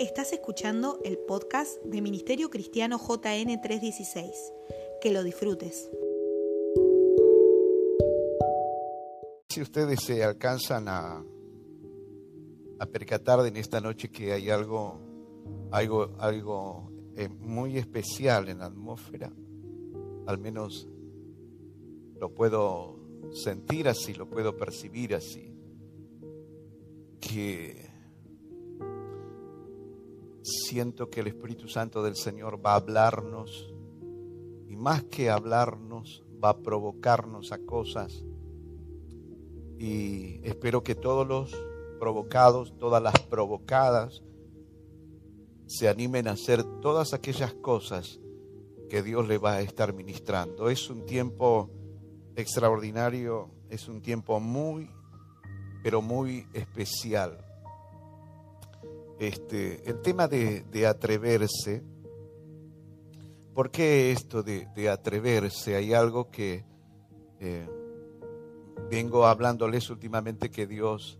Estás escuchando el podcast de Ministerio Cristiano JN 316. Que lo disfrutes. Si ustedes se alcanzan a, percatar en esta noche que hay algo, algo, algo eh, muy especial en la atmósfera, al menos lo puedo sentir así, lo puedo percibir así, que siento que el Espíritu Santo del Señor va a hablarnos y más que hablarnos, va a provocarnos a cosas y espero que todos los provocados, todas las provocadas, se animen a hacer todas aquellas cosas que Dios le va a estar ministrando. Es un tiempo extraordinario, es un tiempo muy, pero muy especial. Este, el tema de, atreverse, ¿por qué esto de, atreverse? Hay algo que eh, vengo hablándoles últimamente que Dios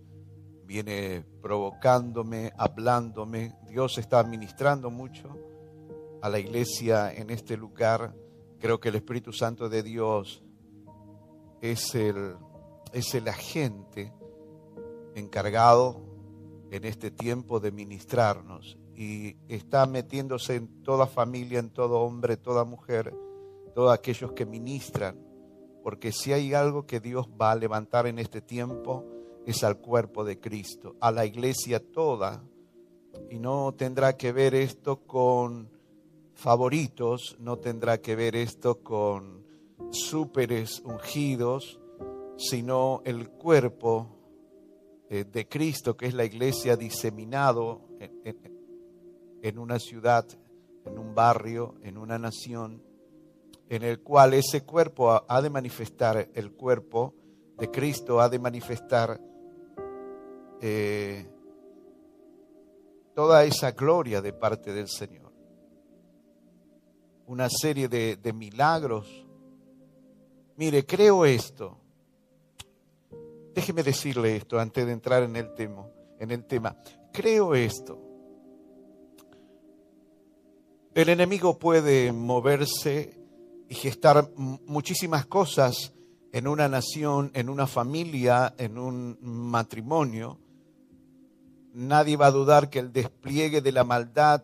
viene provocándome, hablándome, Dios está administrando mucho a la iglesia en este lugar. Creo que el Espíritu Santo de Dios es el, es el agente encargado en este tiempo de ministrarnos y está metiéndose en toda familia, en todo hombre, toda mujer, todos aquellos que ministran, porque si hay algo que Dios va a levantar en este tiempo es al cuerpo de Cristo, a la iglesia toda, y no tendrá que ver esto con favoritos, no tendrá que ver esto con súperes ungidos, sino el cuerpo de Cristo, que es la iglesia diseminado en, una ciudad, en un barrio, en una nación, en el cual ese cuerpo ha de manifestar, el cuerpo de Cristo ha de manifestar eh, toda esa gloria de parte del Señor. Una serie de, de milagros. Mire, creo esto Déjeme decirle esto antes de entrar en el tema. En el tema. Creo esto. El enemigo puede moverse y gestar muchísimas cosas en una nación, en una familia, en un matrimonio. Nadie va a dudar que el despliegue de la maldad,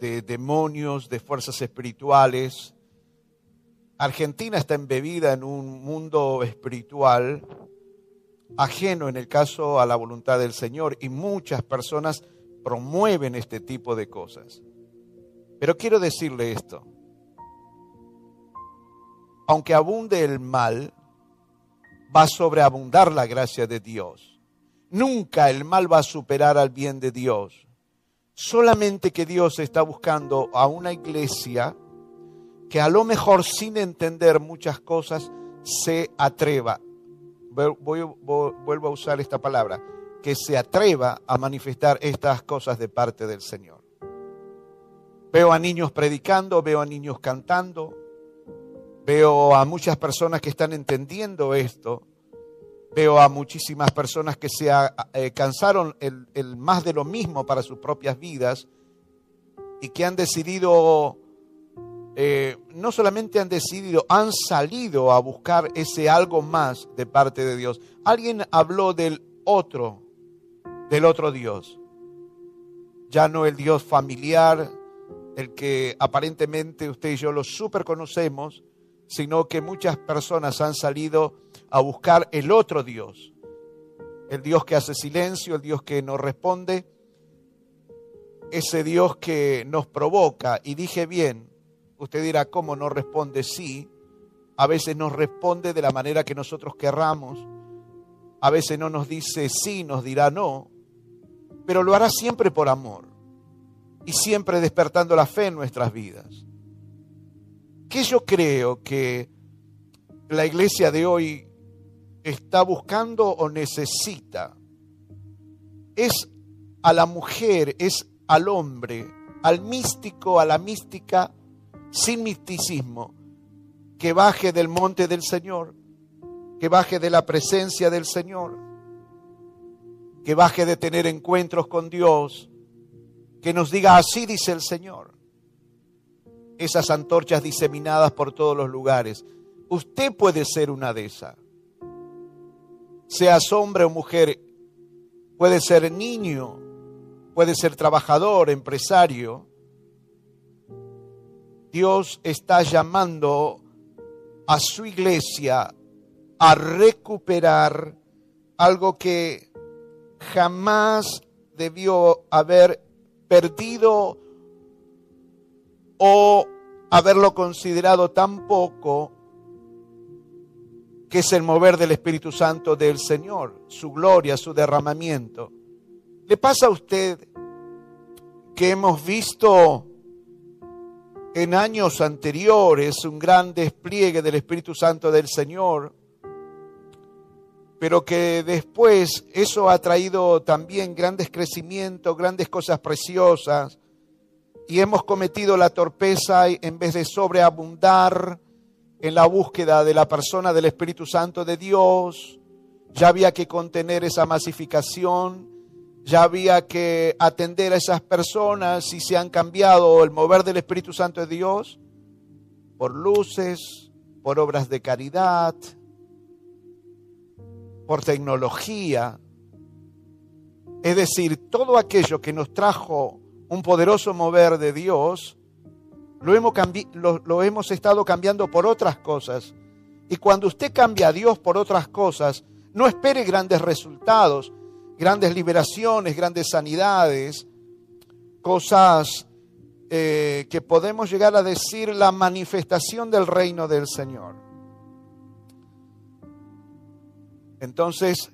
de demonios, de fuerzas espirituales, Argentina está embebida en un mundo espiritual ajeno en el caso a la voluntad del Señor y muchas personas promueven este tipo de cosas. Pero quiero decirle esto, aunque abunde el mal, va a sobreabundar la gracia de Dios. Nunca el mal va a superar al bien de Dios. Solamente que Dios está buscando a una iglesia que a lo mejor sin entender muchas cosas se atreva vuelvo a usar esta palabra, que se atreva a manifestar estas cosas de parte del Señor. Veo a niños predicando, veo a niños cantando, veo a muchas personas que están entendiendo esto, veo a muchísimas personas que se eh, cansaron el, el más de lo mismo para sus propias vidas y que han decidido eh, no solamente han decidido, han salido a buscar ese algo más de parte de Dios. Alguien habló del otro, del otro Dios. Ya no el Dios familiar, el que aparentemente usted y yo lo super conocemos, sino que muchas personas han salido a buscar el otro Dios. El Dios que hace silencio, el Dios que nos responde, ese Dios que nos provoca. Y dije bien, Usted dirá, ¿cómo no responde sí? A veces nos responde de la manera que nosotros querramos. A veces no nos dice sí, nos dirá no. Pero lo hará siempre por amor. Y siempre despertando la fe en nuestras vidas. ¿Qué yo creo que la iglesia de hoy está buscando o necesita? Es a la mujer, es al hombre, al místico, a la mística, sin misticismo, que baje del monte del Señor, que baje de la presencia del Señor, que baje de tener encuentros con Dios, que nos diga así dice el Señor. Esas antorchas diseminadas por todos los lugares. Usted puede ser una de esas. Seas hombre o mujer, puede ser niño, puede ser trabajador, empresario. Dios está llamando a su iglesia a recuperar algo que jamás debió haber perdido o haberlo considerado tan poco, que es el mover del Espíritu Santo del Señor, su gloria, su derramamiento. ¿Le pasa a usted que hemos visto en años anteriores un gran despliegue del Espíritu Santo del Señor? pero que después eso ha traído también grandes crecimientos, grandes cosas preciosas, y hemos cometido la torpeza en vez de sobreabundar en la búsqueda de la persona del Espíritu Santo de Dios, ya había que contener esa masificación, ya había que atender a esas personas y se han cambiado el mover del Espíritu Santo de Dios por luces, por obras de caridad, por tecnología. Es decir, todo aquello que nos trajo un poderoso mover de Dios, lo hemos, lo, hemos estado cambiando por otras cosas. Y cuando usted cambia a Dios por otras cosas, no espere grandes resultados, grandes liberaciones, grandes sanidades, cosas eh, que podemos llegar a decir la manifestación del reino del Señor. Entonces,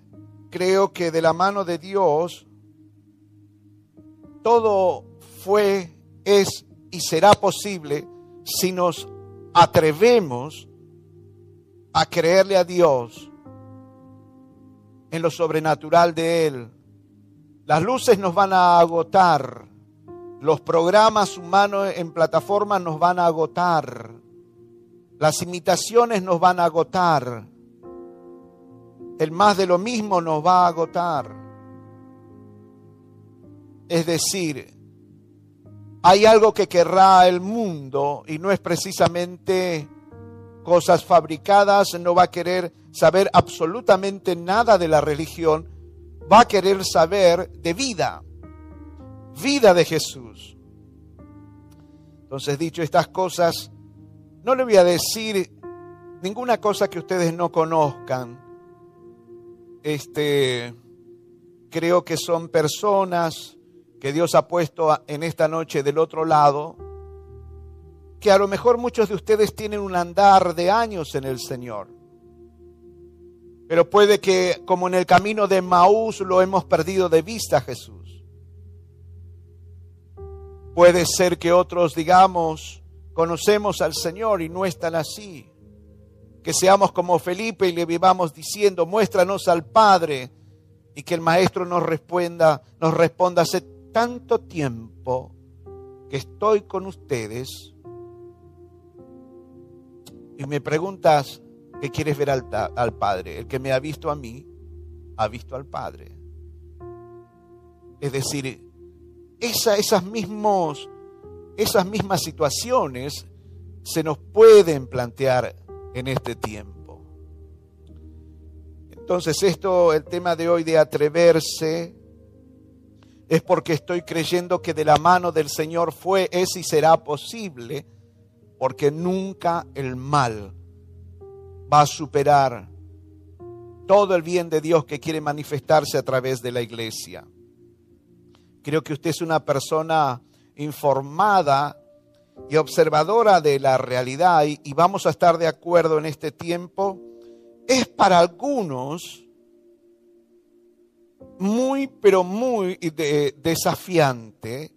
creo que de la mano de Dios, todo fue, es y será posible si nos atrevemos a creerle a Dios en lo sobrenatural de Él. Las luces nos van a agotar, los programas humanos en plataformas nos van a agotar, las imitaciones nos van a agotar el más de lo mismo nos va a agotar. Es decir, hay algo que querrá el mundo y no es precisamente cosas fabricadas, no va a querer saber absolutamente nada de la religión, va a querer saber de vida, vida de Jesús. Entonces, dicho estas cosas, no le voy a decir ninguna cosa que ustedes no conozcan este, creo que son personas que Dios ha puesto en esta noche del otro lado, que a lo mejor muchos de ustedes tienen un andar de años en el Señor. Pero puede que, como en el camino de Maús, lo hemos perdido de vista Jesús. Puede ser que otros, digamos, conocemos al Señor y no están así que seamos como Felipe y le vivamos diciendo, muéstranos al Padre, y que el Maestro nos responda, nos responda, hace tanto tiempo que estoy con ustedes, y me preguntas, ¿qué quieres ver al, al Padre? El que me ha visto a mí, ha visto al Padre. Es decir, esas, mismos, esas mismas situaciones se nos pueden plantear en este tiempo. Entonces esto, el tema de hoy de atreverse, es porque estoy creyendo que de la mano del Señor fue, es y será posible, porque nunca el mal va a superar todo el bien de Dios que quiere manifestarse a través de la iglesia. Creo que usted es una persona informada y observadora de la realidad, y, vamos a estar de acuerdo en este tiempo, es para algunos muy, pero muy desafiante.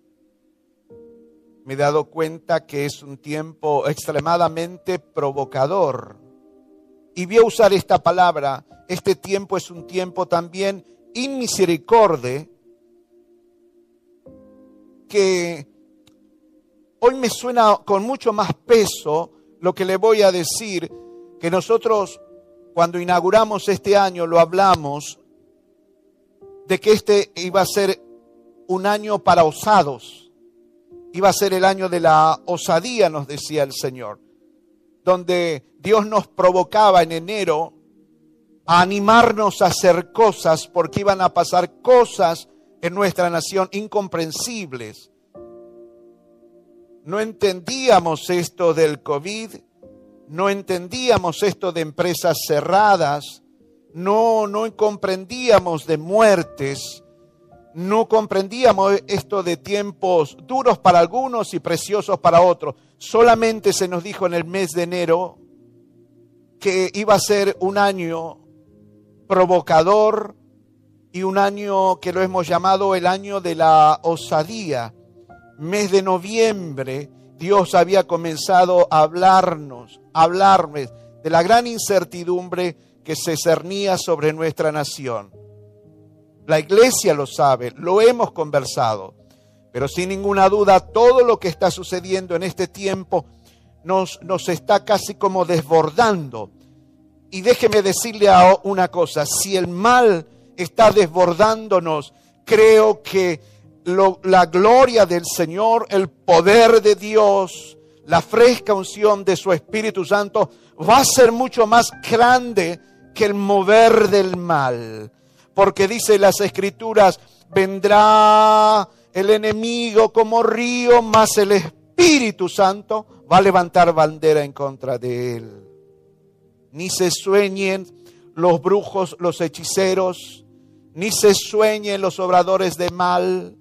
Me he dado cuenta que es un tiempo extremadamente provocador. Y voy a usar esta palabra. Este tiempo es un tiempo también inmisericordia que Hoy me suena con mucho más peso lo que le voy a decir, que nosotros cuando inauguramos este año lo hablamos de que este iba a ser un año para osados. iba a ser el año de la osadía, nos decía el Señor, donde Dios nos provocaba en enero a animarnos a hacer cosas porque iban a pasar cosas en nuestra nación incomprensibles. No entendíamos esto del COVID, no entendíamos esto de empresas cerradas, no, no comprendíamos de muertes, no comprendíamos esto de tiempos duros para algunos y preciosos para otros. Solamente se nos dijo en el mes de enero que iba a ser un año provocador y un año que lo hemos llamado el año de la osadía. Mes de noviembre, Dios había comenzado a hablarnos, a hablarme de la gran incertidumbre que se cernía sobre nuestra nación. La iglesia lo sabe, lo hemos conversado, pero sin ninguna duda todo lo que está sucediendo en este tiempo nos, está casi como desbordando. Y déjeme decirle una cosa, si el mal está desbordándonos, creo que la gloria del Señor, el poder de Dios, la fresca unción de su Espíritu Santo va a ser mucho más grande que el mover del mal. Porque dice las escrituras, vendrá el enemigo como río, más el Espíritu Santo va a levantar bandera en contra de él. Ni se sueñen los brujos, los hechiceros, ni se sueñen los obradores de mal,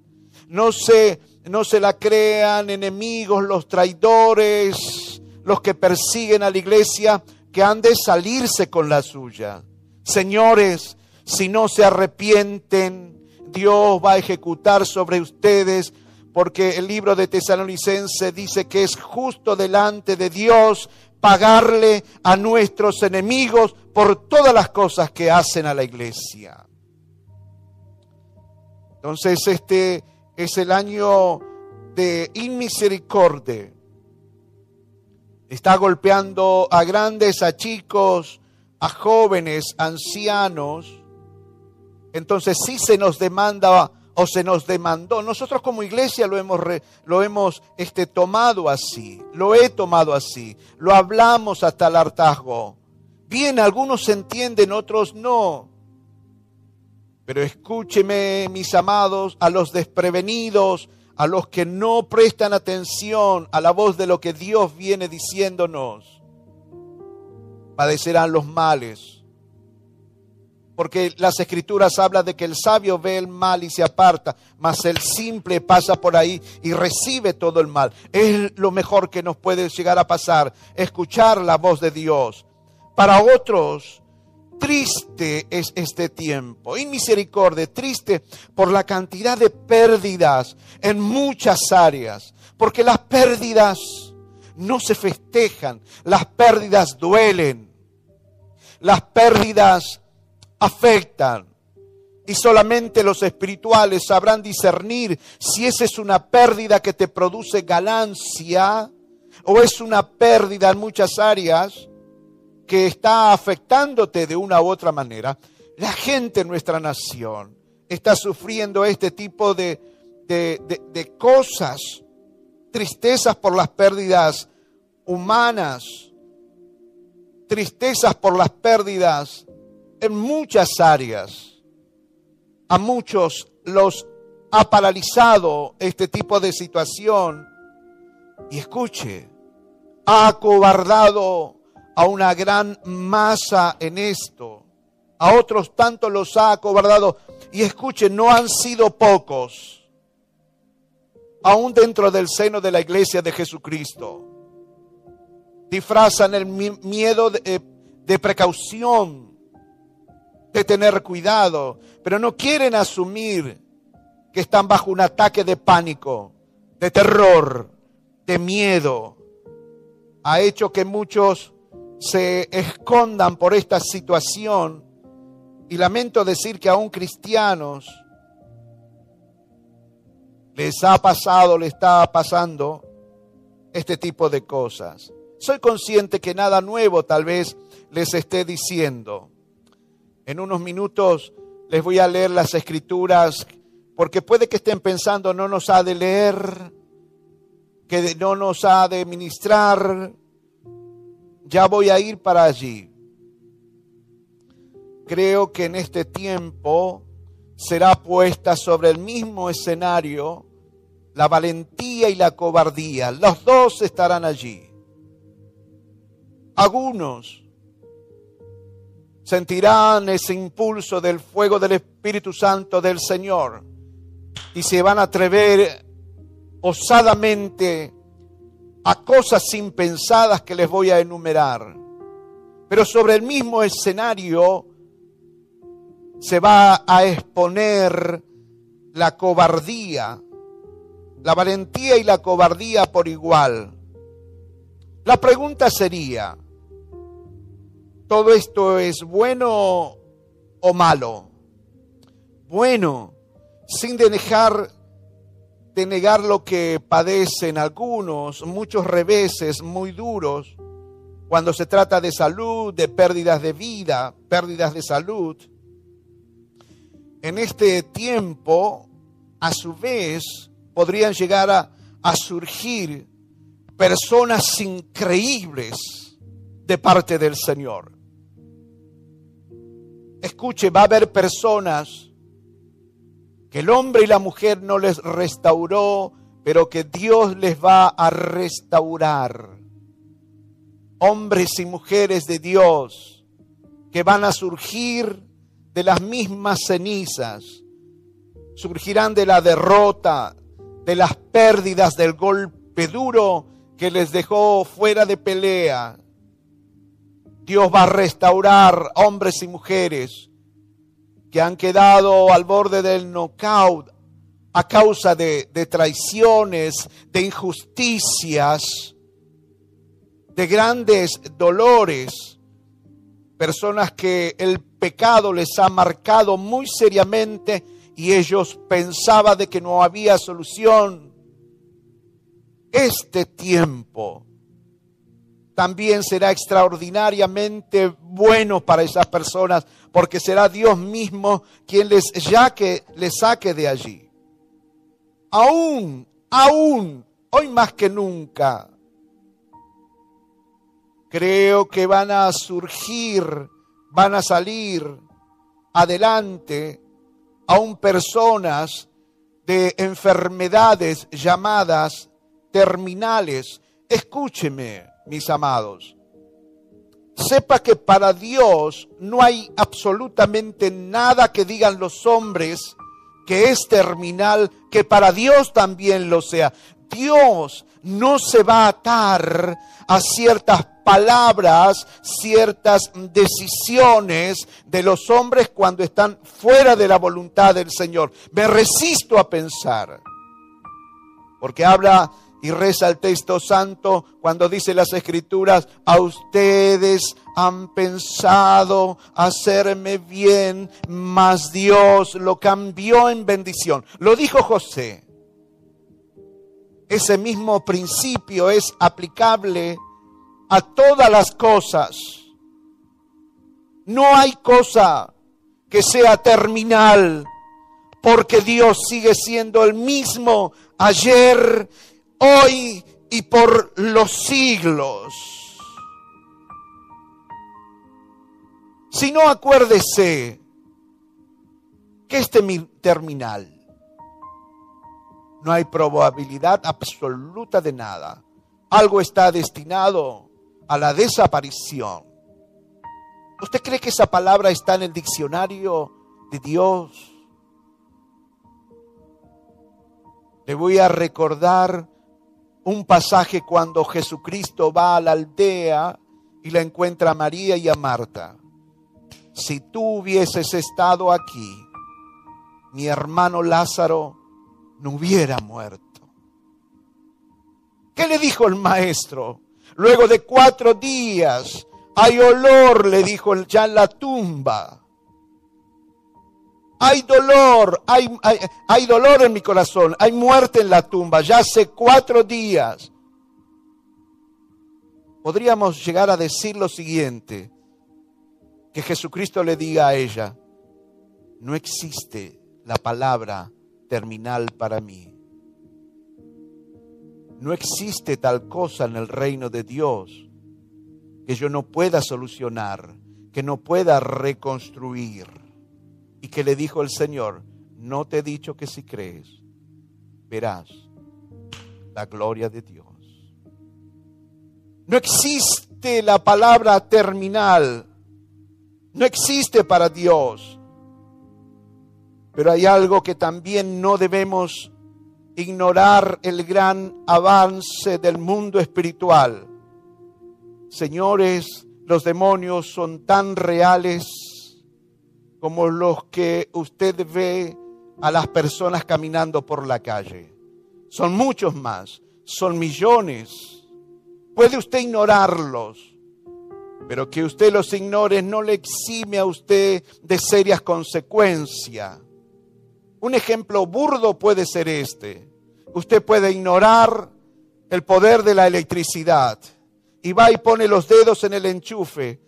no se, no se la crean enemigos, los traidores, los que persiguen a la iglesia, que han de salirse con la suya. Señores, si no se arrepienten, Dios va a ejecutar sobre ustedes, porque el libro de Tesalonicense dice que es justo delante de Dios pagarle a nuestros enemigos por todas las cosas que hacen a la iglesia. Entonces este es el año de inmisericordia. Está golpeando a grandes, a chicos, a jóvenes, ancianos. Entonces sí se nos demanda o se nos demandó. Nosotros como iglesia lo hemos, lo hemos este, tomado así, lo he tomado así, lo hablamos hasta el hartazgo. Bien, algunos entienden, otros no. Pero escúcheme, mis amados, a los desprevenidos, a los que no prestan atención a la voz de lo que Dios viene diciéndonos. Padecerán los males. Porque las escrituras hablan de que el sabio ve el mal y se aparta, mas el simple pasa por ahí y recibe todo el mal. Es lo mejor que nos puede llegar a pasar, escuchar la voz de Dios. Para otros, triste es este tiempo, misericordia, triste por la cantidad de pérdidas en muchas áreas, porque las pérdidas no se festejan, las pérdidas duelen, las pérdidas afectan. Y solamente los espirituales sabrán discernir si esa es una pérdida que te produce ganancia o es una pérdida en muchas áreas que está afectándote de una u otra manera, la gente en nuestra nación está sufriendo este tipo de, de, cosas, tristezas por las pérdidas humanas, tristezas por las pérdidas en muchas áreas. A muchos los ha paralizado este tipo de situación. Y escuche, ha acobardado a una gran masa en esto. A otros tanto los ha acobardado. Y escuchen, no han sido pocos, aún dentro del seno de la iglesia de Jesucristo. Disfrazan el miedo de, eh, de precaución, de tener cuidado, pero no quieren asumir que están bajo un ataque de pánico, de terror, de miedo. Ha hecho que muchos se escondan por esta situación. Y lamento decir que aún cristianos les ha pasado, le está pasando este tipo de cosas. Soy consciente que nada nuevo tal vez les esté diciendo. En unos minutos les voy a leer las escrituras porque puede que estén pensando no nos ha de leer, que no nos ha de ministrar, ya voy a ir para allí. Creo que en este tiempo será puesta sobre el mismo escenario la valentía y la cobardía. Los dos estarán allí. Algunos sentirán ese impulso del fuego del Espíritu Santo del Señor y se van a atrever osadamente a cosas impensadas que les voy a enumerar. Pero sobre el mismo escenario se va a exponer la cobardía, la valentía y la cobardía por igual. La pregunta sería, ¿todo esto es bueno o malo? Bueno, sin dejar de negar lo que padecen algunos, muchos reveses muy duros, cuando se trata de salud, de pérdidas de vida, pérdidas de salud. En este tiempo, a su vez, podrían llegar a, a surgir personas increíbles de parte del Señor. Escuche, va a haber personas que el hombre y la mujer no les restauró, pero que Dios les va a restaurar. Hombres y mujeres de Dios que van a surgir de las mismas cenizas, surgirán de la derrota, de las pérdidas, del golpe duro que les dejó fuera de pelea. Dios va a restaurar hombres y mujeres que han quedado al borde del knockout a causa de, de traiciones, de injusticias, de grandes dolores, personas que el pecado les ha marcado muy seriamente y ellos pensaban de que no había solución. Este tiempo también será extraordinariamente bueno para esas personas, porque será Dios mismo quien les, ya que les saque de allí. Aún, aún, hoy más que nunca, creo que van a surgir, van a salir adelante aún personas de enfermedades llamadas terminales. Escúcheme, mis amados. Sepa que para Dios no hay absolutamente nada que digan los hombres que es terminal, que para Dios también lo sea. Dios no se va a atar a ciertas palabras, ciertas decisiones de los hombres cuando están fuera de la voluntad del Señor. Me resisto a pensar, porque habla y reza el texto santo cuando dice las escrituras, a ustedes han pensado hacerme bien, mas Dios lo cambió en bendición. Lo dijo José. Ese mismo principio es aplicable a todas las cosas. No hay cosa que sea terminal, porque Dios sigue siendo el mismo ayer hoy y por los siglos. Si no, acuérdese que este terminal no hay probabilidad absoluta de nada. Algo está destinado a la desaparición. ¿Usted cree que esa palabra está en el diccionario de Dios? Le voy a recordar un pasaje cuando Jesucristo va a la aldea y la encuentra a María y a Marta. Si tú hubieses estado aquí, mi hermano Lázaro no hubiera muerto. ¿Qué le dijo el maestro? Luego de cuatro días, hay olor, le dijo ya en la tumba. Hay dolor, hay, hay, dolor en mi corazón, hay muerte en la tumba, ya hace cuatro días. Podríamos llegar a decir lo siguiente, que Jesucristo le diga a ella, no existe la palabra terminal para mí. no existe tal cosa en el reino de Dios que yo no pueda solucionar, que no pueda reconstruir. Y que le dijo el Señor, no te he dicho que si crees, verás la gloria de Dios. No existe la palabra terminal, no existe para Dios. Pero hay algo que también no debemos ignorar el gran avance del mundo espiritual. Señores, los demonios son tan reales como los que usted ve a las personas caminando por la calle. Son muchos más, son millones. Puede usted ignorarlos, pero que usted los ignore no le exime a usted de serias consecuencias. Un ejemplo burdo puede ser este. Usted puede ignorar el poder de la electricidad y va y pone los dedos en el enchufe.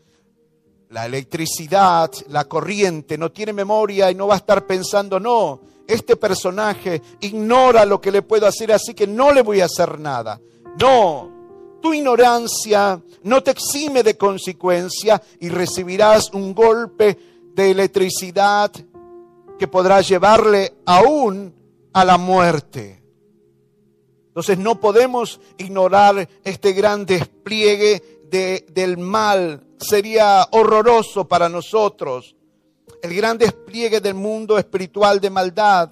La electricidad, la corriente, no tiene memoria y no va a estar pensando, no, este personaje ignora lo que le puedo hacer, así que no le voy a hacer nada. No, tu ignorancia no te exime de consecuencia y recibirás un golpe de electricidad que podrá llevarle aún a la muerte. Entonces no podemos ignorar este gran despliegue de, del mal. Sería horroroso para nosotros el gran despliegue del mundo espiritual de maldad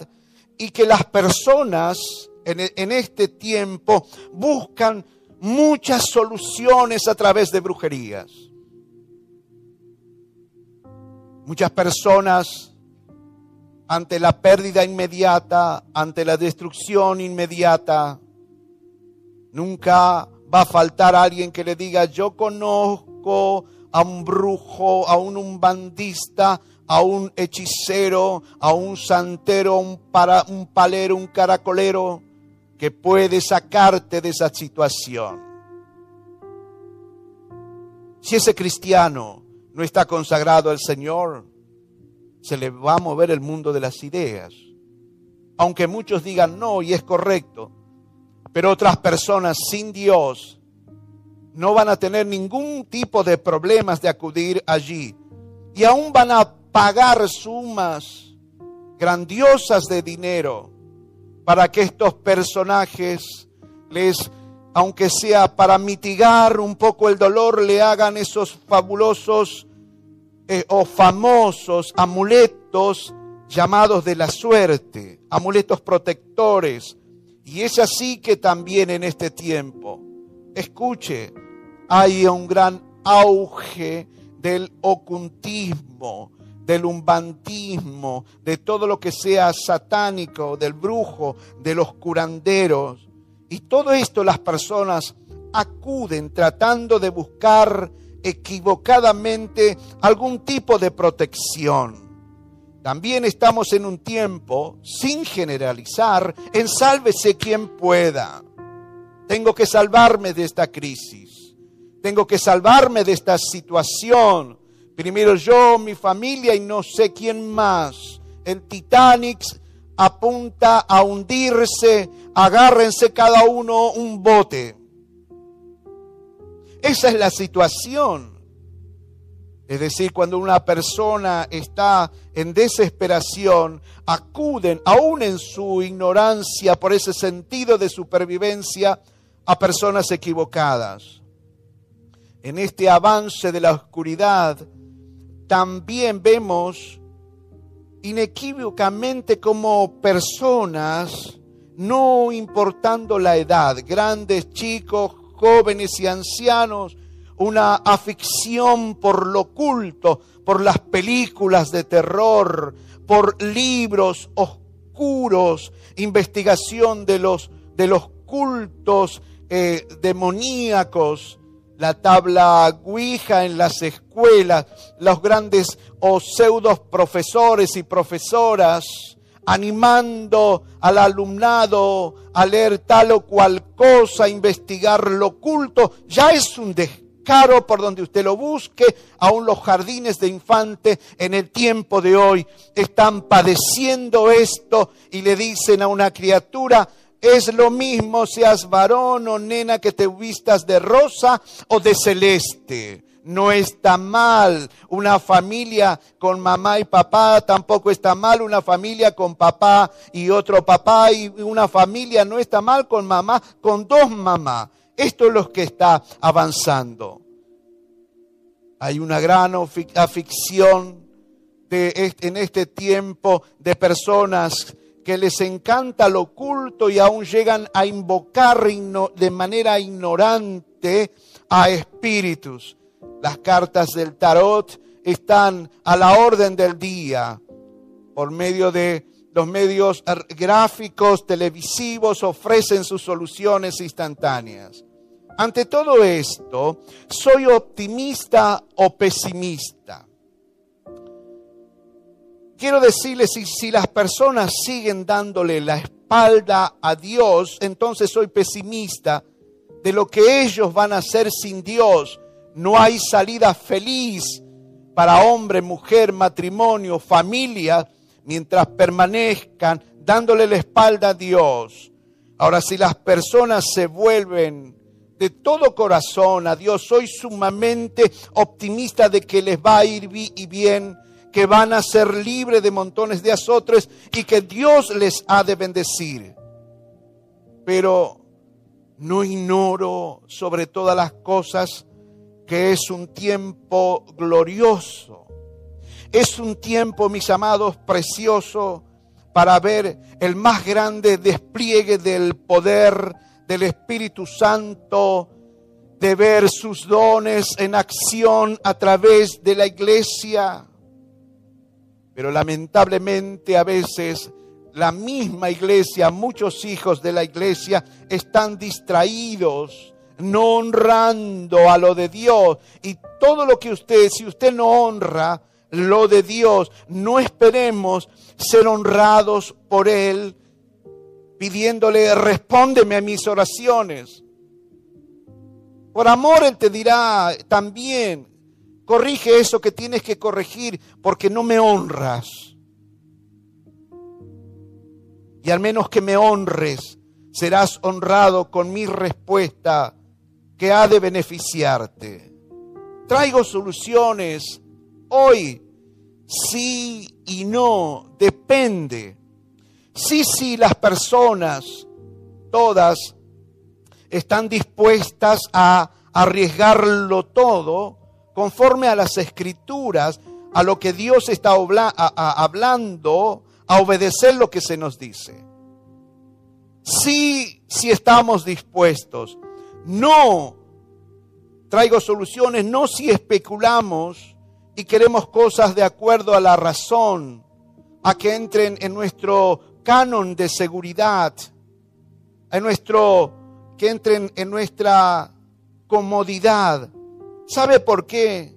y que las personas en, en este tiempo buscan muchas soluciones a través de brujerías. Muchas personas ante la pérdida inmediata, ante la destrucción inmediata. Nunca va a faltar alguien que le diga, yo conozco a un brujo, a un umbandista, a un hechicero, a un santero, un, para, un palero, un caracolero, que puede sacarte de esa situación. Si ese cristiano no está consagrado al Señor, se le va a mover el mundo de las ideas. Aunque muchos digan no y es correcto, pero otras personas sin Dios no van a tener ningún tipo de problemas de acudir allí. Y aún van a pagar sumas grandiosas de dinero para que estos personajes les, aunque sea para mitigar un poco el dolor, le hagan esos fabulosos eh, o famosos amuletos llamados de la suerte, amuletos protectores. Y es así que también en este tiempo, escuche, hay un gran auge del ocultismo, del umbantismo, de todo lo que sea satánico, del brujo, de los curanderos. Y todo esto las personas acuden tratando de buscar equivocadamente algún tipo de protección. También estamos en un tiempo, sin generalizar, en sálvese quien pueda. Tengo que salvarme de esta crisis. Tengo que salvarme de esta situación. Primero yo, mi familia y no sé quién más. El Titanic apunta a hundirse. Agárrense cada uno un bote. Esa es la situación. Es decir, cuando una persona está en desesperación, acuden, aún en su ignorancia, por ese sentido de supervivencia, a personas equivocadas. En este avance de la oscuridad, también vemos inequívocamente como personas, no importando la edad, grandes, chicos, jóvenes y ancianos, una afición por lo oculto, por las películas de terror, por libros oscuros, investigación de los, de los cultos eh, demoníacos, la tabla guija en las escuelas, los grandes o pseudos profesores y profesoras, animando al alumnado a leer tal o cual cosa, a investigar lo oculto, ya es un descaro por donde usted lo busque. Aún los jardines de infante en el tiempo de hoy están padeciendo esto y le dicen a una criatura, Es lo mismo seas varón o nena que te vistas de rosa o de celeste. No está mal una familia con mamá y papá, tampoco está mal una familia con papá y otro papá y una familia no está mal con mamá, con dos mamás. Esto es lo que está avanzando. Hay una gran afición de, en este tiempo de personas que les encanta lo oculto y aún llegan a invocar de manera ignorante a espíritus. Las cartas del tarot están a la orden del día por medio de los medios gráficos, televisivos, ofrecen sus soluciones instantáneas. Ante todo esto, ¿soy optimista o pesimista? Quiero decirles, si, si las personas siguen dándole la espalda a Dios, entonces soy pesimista de lo que ellos van a hacer sin Dios. No hay salida feliz para hombre, mujer, matrimonio, familia, mientras permanezcan dándole la espalda a Dios. Ahora, si las personas se vuelven de todo corazón a Dios, soy sumamente optimista de que les va a ir bien, que van a ser libres de montones de azotres y que Dios les ha de bendecir. Pero no ignoro sobre todas las cosas que es un tiempo glorioso. Es un tiempo, mis amados, precioso para ver el más grande despliegue del poder del Espíritu Santo, de ver sus dones en acción a través de la iglesia. Pero lamentablemente a veces la misma iglesia, muchos hijos de la iglesia están distraídos, no honrando a lo de Dios. Y todo lo que usted, si usted no honra lo de Dios, no esperemos ser honrados por Él pidiéndole, respóndeme a mis oraciones. Por amor Él te dirá también, corrige eso que tienes que corregir porque no me honras. Y al menos que me honres, serás honrado con mi respuesta que ha de beneficiarte. Traigo soluciones hoy, sí y no, depende Sí, sí, las personas, todas, están dispuestas a arriesgarlo todo conforme a las escrituras, a lo que Dios está hablando, a obedecer lo que se nos dice. Sí, sí estamos dispuestos. No traigo soluciones, no si especulamos y queremos cosas de acuerdo a la razón, a que entren en nuestro canon de seguridad, en nuestro, que entren en nuestra comodidad. ¿Sabe por qué?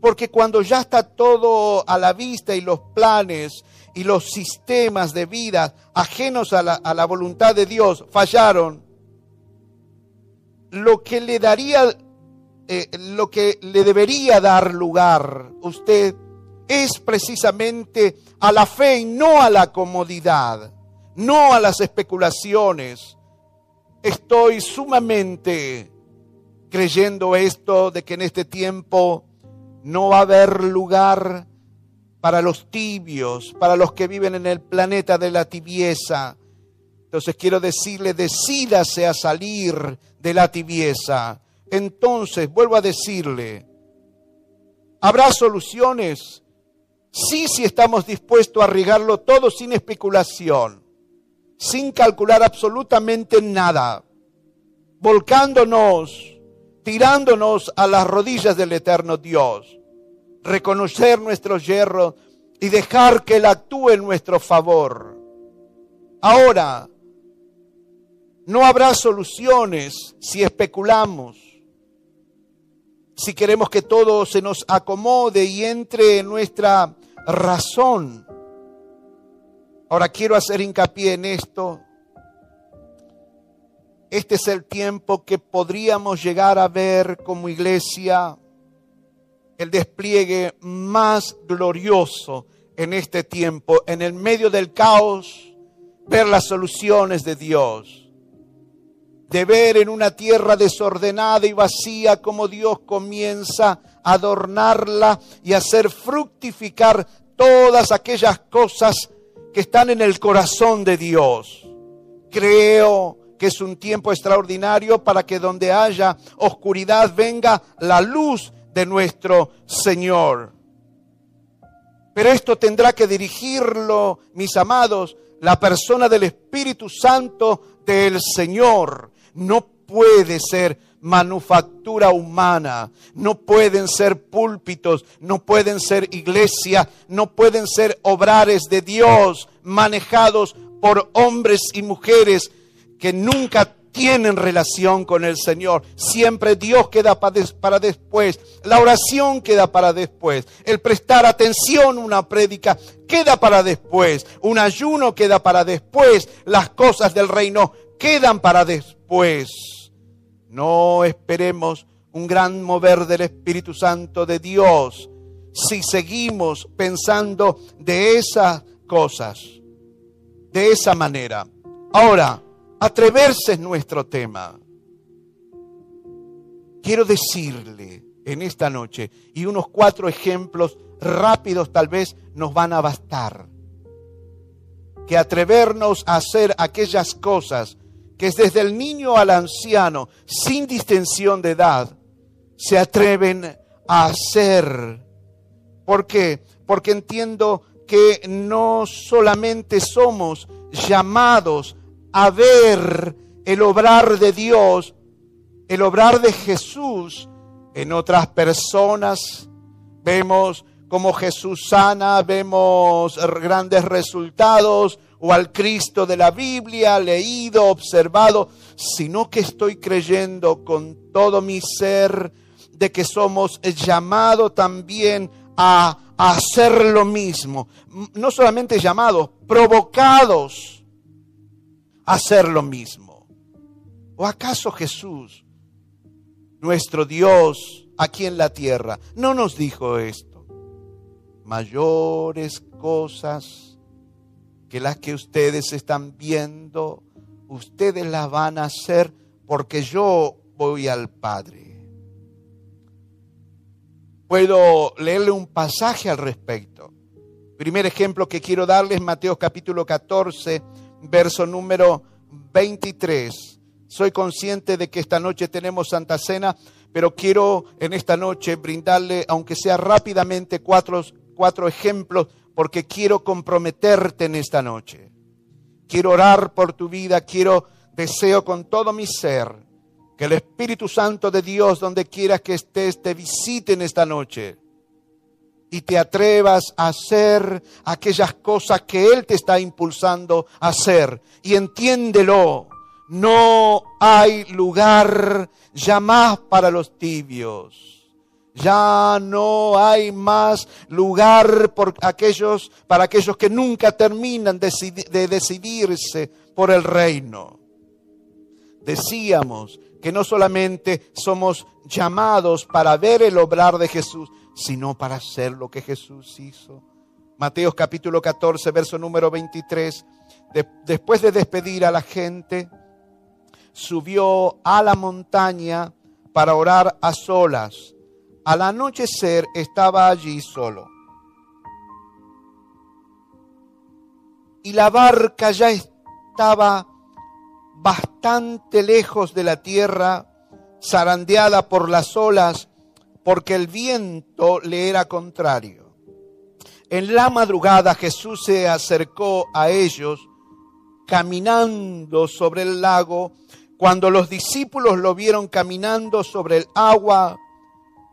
Porque cuando ya está todo a la vista y los planes y los sistemas de vida ajenos a la, a la voluntad de Dios fallaron, lo que le daría, eh, lo que le debería dar lugar usted es precisamente a la fe y no a la comodidad, no a las especulaciones. Estoy sumamente creyendo esto de que en este tiempo no va a haber lugar para los tibios, para los que viven en el planeta de la tibieza. Entonces quiero decirle, decídase a salir de la tibieza. Entonces, vuelvo a decirle, habrá soluciones, Sí, sí estamos dispuestos a arriesgarlo todo sin especulación, sin calcular absolutamente nada, volcándonos, tirándonos a las rodillas del eterno Dios, reconocer nuestros hierros y dejar que Él actúe en nuestro favor. Ahora, no habrá soluciones si especulamos, si queremos que todo se nos acomode y entre en nuestra razón. Ahora quiero hacer hincapié en esto. Este es el tiempo que podríamos llegar a ver como iglesia el despliegue más glorioso en este tiempo, en el medio del caos, ver las soluciones de Dios, de ver en una tierra desordenada y vacía como Dios comienza a adornarla y hacer fructificar todas aquellas cosas que están en el corazón de Dios. Creo que es un tiempo extraordinario para que donde haya oscuridad venga la luz de nuestro Señor. Pero esto tendrá que dirigirlo, mis amados, la persona del Espíritu Santo del Señor. No puede ser manufactura humana, no pueden ser púlpitos, no pueden ser iglesia, no pueden ser obrares de Dios manejados por hombres y mujeres que nunca tienen relación con el Señor. Siempre Dios queda para después. La oración queda para después. El prestar atención a una prédica queda para después. Un ayuno queda para después. Las cosas del reino quedan para después. No esperemos un gran mover del Espíritu Santo de Dios si seguimos pensando de esas cosas, de esa manera. Ahora, Atreverse es nuestro tema. Quiero decirle en esta noche, y unos cuatro ejemplos rápidos tal vez nos van a bastar, que atrevernos a hacer aquellas cosas que es desde el niño al anciano, sin distinción de edad, se atreven a hacer. ¿Por qué? Porque entiendo que no solamente somos llamados a ver el obrar de Dios, el obrar de Jesús en otras personas. Vemos como Jesús sana, vemos grandes resultados, o al Cristo de la Biblia, leído, observado, sino que estoy creyendo con todo mi ser de que somos llamados también a, a hacer lo mismo. No solamente llamados, provocados hacer lo mismo? ¿O acaso Jesús, nuestro Dios aquí en la tierra, no nos dijo esto? Mayores cosas que las que ustedes están viendo, ustedes las van a hacer porque yo voy al Padre. Puedo leerle un pasaje al respecto. Primer ejemplo que quiero darles, es Mateo capítulo 14, verso número 23. Soy consciente de que esta noche tenemos Santa Cena, pero quiero en esta noche brindarle, aunque sea rápidamente, cuatro, cuatro ejemplos, porque quiero comprometerte en esta noche. Quiero orar por tu vida, quiero, deseo con todo mi ser que el Espíritu Santo de Dios, donde quieras que estés, te visite en esta noche y te atrevas a hacer aquellas cosas que Él te está impulsando a hacer. Y entiéndelo, no hay lugar ya más para los tibios. Ya no hay más lugar por aquellos, para aquellos que nunca terminan de decidirse por el reino. Decíamos que no solamente somos llamados para ver el obrar de Jesús, sino para hacer lo que Jesús hizo. Mateo capítulo 14, verso número 23. después de despedir a la gente, subió a la montaña para orar a solas. Al anochecer estaba allí solo. Y la barca ya estaba bastante lejos de la tierra, zarandeada por las olas porque el viento le era contrario. En la madrugada Jesús se acercó a ellos caminando sobre el lago. Cuando los discípulos lo vieron caminando sobre el agua,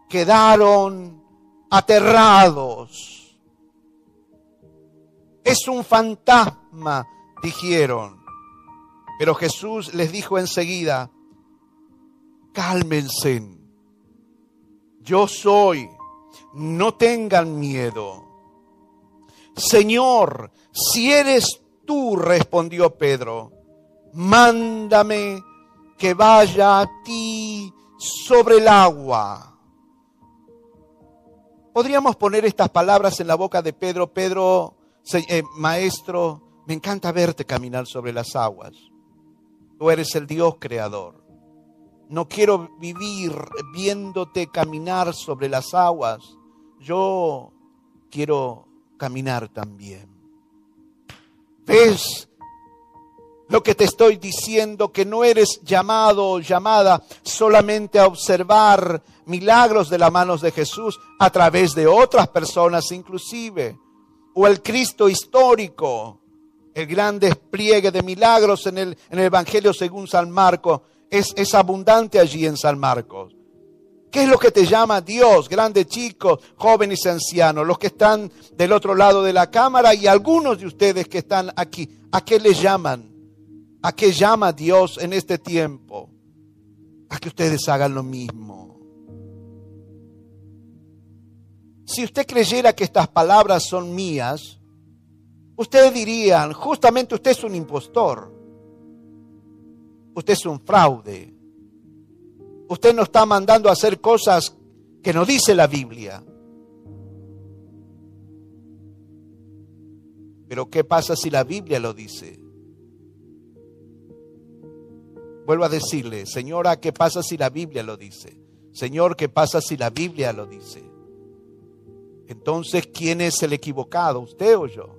quedaron aterrados. Es un fantasma, dijeron. Pero Jesús les dijo enseguida, cálmense yo soy, no tengan miedo. Señor, si eres tú, respondió Pedro, mándame que vaya a ti sobre el agua. Podríamos poner estas palabras en la boca de Pedro, Pedro, eh, maestro, Me encanta verte caminar sobre las aguas. Tú eres el Dios creador. No quiero vivir viéndote caminar sobre las aguas. Yo quiero caminar también. ¿Ves lo que te estoy diciendo? Que no eres llamado o llamada solamente a observar milagros de las manos de Jesús a través de otras personas inclusive. O el Cristo histórico, el gran despliegue de milagros en el, en el Evangelio según San Marcos es, es abundante allí en San Marcos. ¿Qué es lo que te llama Dios? Grandes chicos, jóvenes y ancianos, los que están del otro lado de la cámara y algunos de ustedes que están aquí. ¿A qué le llaman? ¿A qué llama Dios en este tiempo? A que ustedes hagan lo mismo. Si usted creyera que estas palabras son mías, ustedes dirían, justamente usted es un impostor. Usted es un fraude. Usted no está mandando a hacer cosas que no dice la Biblia. Pero ¿qué pasa si la Biblia lo dice? Vuelvo a decirle, señora, ¿qué pasa si la Biblia lo dice? Señor, ¿qué pasa si la Biblia lo dice? Entonces, ¿quién es el equivocado? ¿Usted o yo?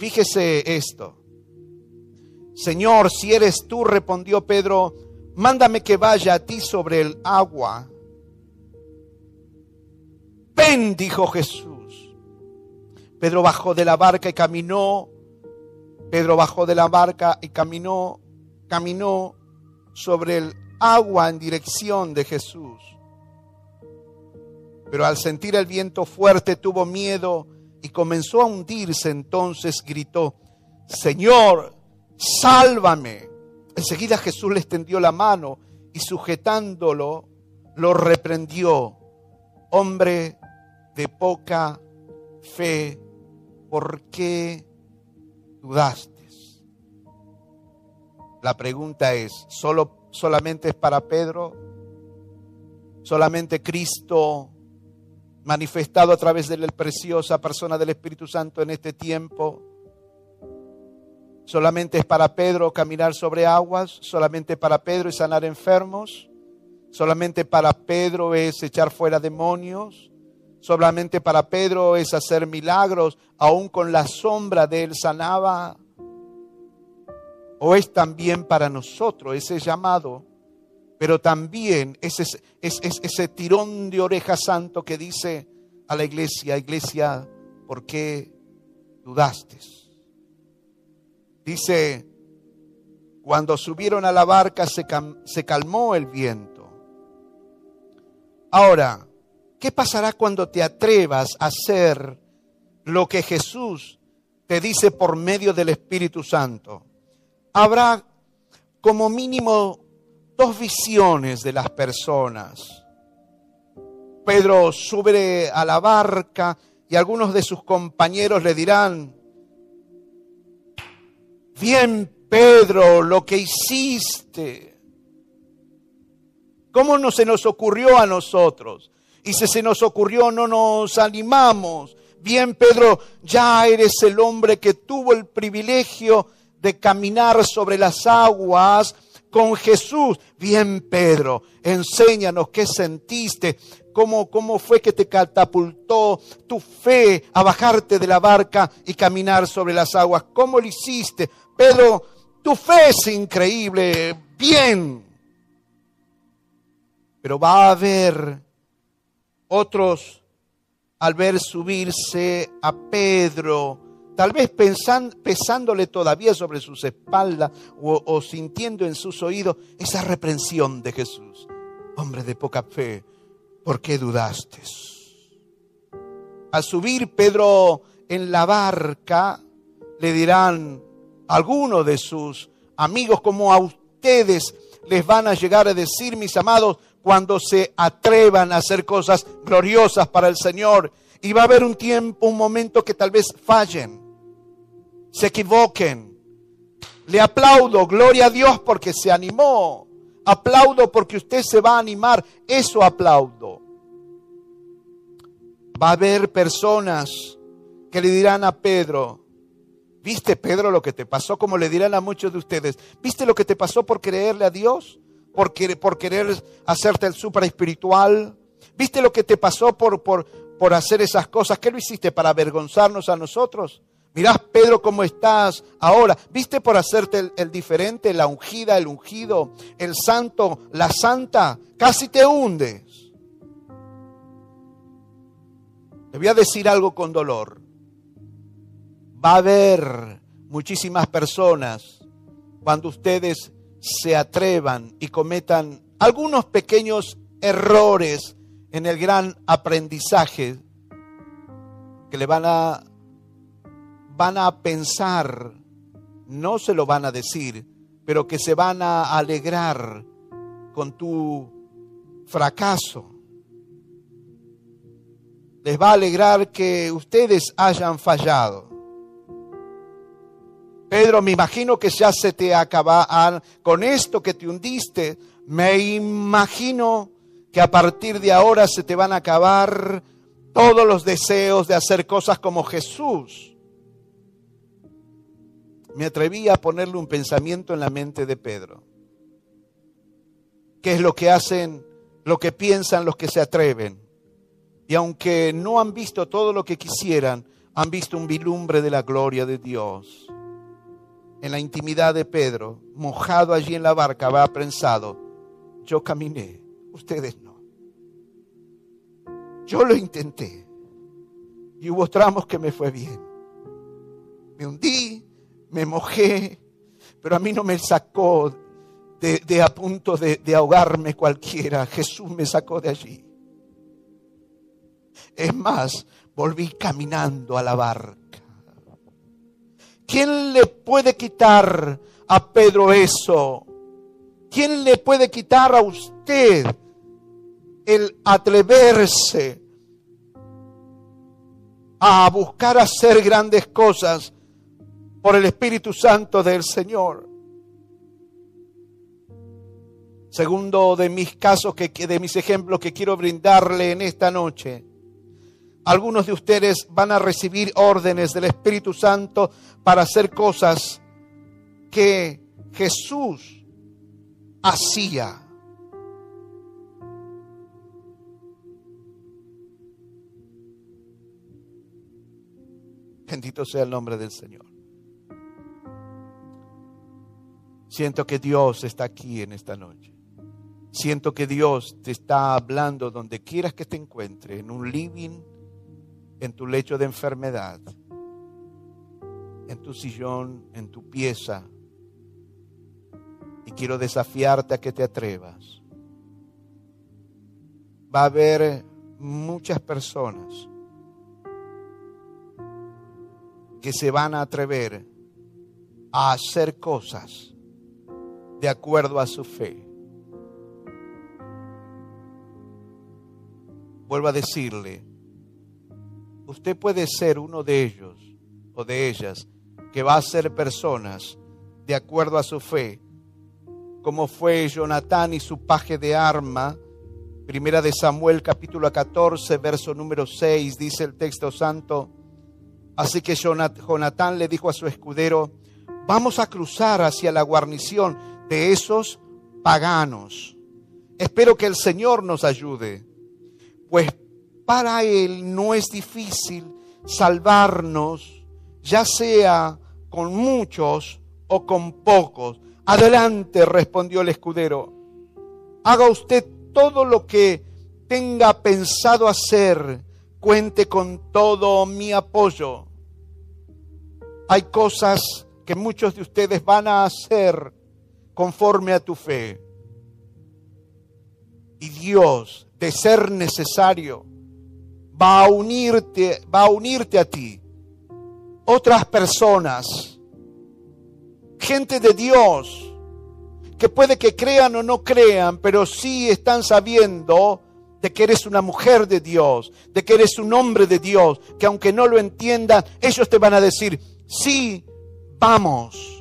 Fíjese esto. Señor, si eres tú, respondió Pedro, mándame que vaya a ti sobre el agua. Ven, dijo Jesús. Pedro bajó de la barca y caminó. Pedro bajó de la barca y caminó, caminó sobre el agua en dirección de Jesús. Pero al sentir el viento fuerte tuvo miedo y comenzó a hundirse. Entonces gritó, Señor, sálvame. Enseguida Jesús le extendió la mano y sujetándolo, lo reprendió. Hombre de poca fe, ¿por qué dudaste? La pregunta es, ¿solo, ¿solamente es para Pedro? ¿Solamente Cristo manifestado a través de la preciosa persona del Espíritu Santo en este tiempo? Solamente es para Pedro caminar sobre aguas, solamente para Pedro es sanar enfermos, solamente para Pedro es echar fuera demonios, solamente para Pedro es hacer milagros, aún con la sombra de él sanaba. O es también para nosotros ese llamado, pero también ese, ese tirón de oreja santo que dice a la iglesia, iglesia, ¿por qué dudaste? Dice, cuando subieron a la barca se, se calmó el viento. Ahora, ¿qué pasará cuando te atrevas a hacer lo que Jesús te dice por medio del Espíritu Santo? Habrá como mínimo dos visiones de las personas. Pedro sube a la barca y algunos de sus compañeros le dirán, Bien, Pedro, lo que hiciste. ¿Cómo no se nos ocurrió a nosotros? Y si se nos ocurrió, no nos animamos. Bien, Pedro, ya eres el hombre que tuvo el privilegio de caminar sobre las aguas con Jesús. Bien, Pedro, enséñanos qué sentiste, cómo, cómo fue que te catapultó tu fe a bajarte de la barca y caminar sobre las aguas. ¿Cómo lo hiciste? Pedro, tu fe es increíble, bien. Pero va a haber otros al ver subirse a Pedro, tal vez pesándole todavía sobre sus espaldas o, sintiendo en sus oídos esa reprensión de Jesús. Hombre de poca fe, ¿por qué dudaste? Al subir Pedro en la barca, le dirán, algunos de sus amigos como a ustedes les van a llegar a decir, mis amados, cuando se atrevan a hacer cosas gloriosas para el Señor. Y va a haber un tiempo, un momento que tal vez fallen, se equivoquen. Le aplaudo, gloria a Dios porque se animó. Aplaudo porque usted se va a animar. Eso aplaudo. Va a haber personas que le dirán a Pedro, ¿Viste, Pedro, lo que te pasó? Como le dirán a muchos de ustedes, ¿viste lo que te pasó por creerle a Dios? ¿Por, por querer hacerte el super espiritual? ¿Viste lo que te pasó por, por, por hacer esas cosas? ¿Qué lo hiciste para avergonzarnos a nosotros? Mirás, Pedro, cómo estás ahora. ¿Viste por hacerte el, el, diferente, la ungida, el ungido, el santo, la santa? Casi te hundes. Le voy a decir algo con dolor. Va a haber muchísimas personas cuando ustedes se atrevan y cometan algunos pequeños errores en el gran aprendizaje que le van a van a pensar, no se lo van a decir, pero que se van a alegrar con tu fracaso. Les va a alegrar que ustedes hayan fallado. Pedro, me imagino que ya se te acaba con esto que te hundiste. Me imagino que a partir de ahora se te van a acabar todos los deseos de hacer cosas como Jesús me atreví a ponerle un pensamiento en la mente de Pedro. ¿Qué es lo que hacen, lo que piensan los que se atreven? Y aunque no han visto todo lo que quisieran, han visto un vilumbre de la gloria de Dios. En la intimidad de Pedro, mojado allí en la barca, va pensado, yo caminé, ustedes no. Yo lo intenté y hubo tramos que me fue bien. Me hundí, me mojé, pero a mí no me sacó de, a punto de, de ahogarme cualquiera. Jesús me sacó de allí. Es más, volví caminando a la barca. ¿Quién le puede quitar a Pedro eso? ¿Quién le puede quitar a usted el atreverse a buscar hacer grandes cosas por el Espíritu Santo del Señor. Segundo de mis casos, que, de mis ejemplos que quiero brindarle en esta noche. Algunos de ustedes van a recibir órdenes del Espíritu Santo para hacer cosas que Jesús hacía. Bendito sea el nombre del Señor. Siento que Dios está aquí en esta noche. Siento que Dios te está hablando donde quieras que te encuentre, en un living, en tu lecho de enfermedad, en tu sillón, en tu pieza. Y quiero desafiarte a que te atrevas. Va a haber muchas personas que se van a atrever a hacer cosas de acuerdo a su fe. Vuelvo a decirle, usted puede ser uno de ellos o de ellas que va a ser personas de acuerdo a su fe, como fue Jonatán y su paje de arma. Primera de Samuel capítulo 14, verso número 6, dice el texto santo. Así que Jonatán le dijo a su escudero, vamos a cruzar hacia la guarnición de esos paganos. Espero que el Señor nos ayude, pues para Él no es difícil salvarnos, ya sea con muchos o con pocos. Adelante, respondió el escudero. Haga usted todo lo que tenga pensado hacer. Cuente con todo mi apoyo. Hay cosas que muchos de ustedes van a hacer conforme a tu fe. Y Dios, de ser necesario, va a unirte, va a unirte a ti otras personas, gente de Dios, que puede que crean o no crean, pero sí están sabiendo de que eres una mujer de Dios, de que eres un hombre de Dios, que aunque no lo entiendan, ellos te van a decir, sí, vamos.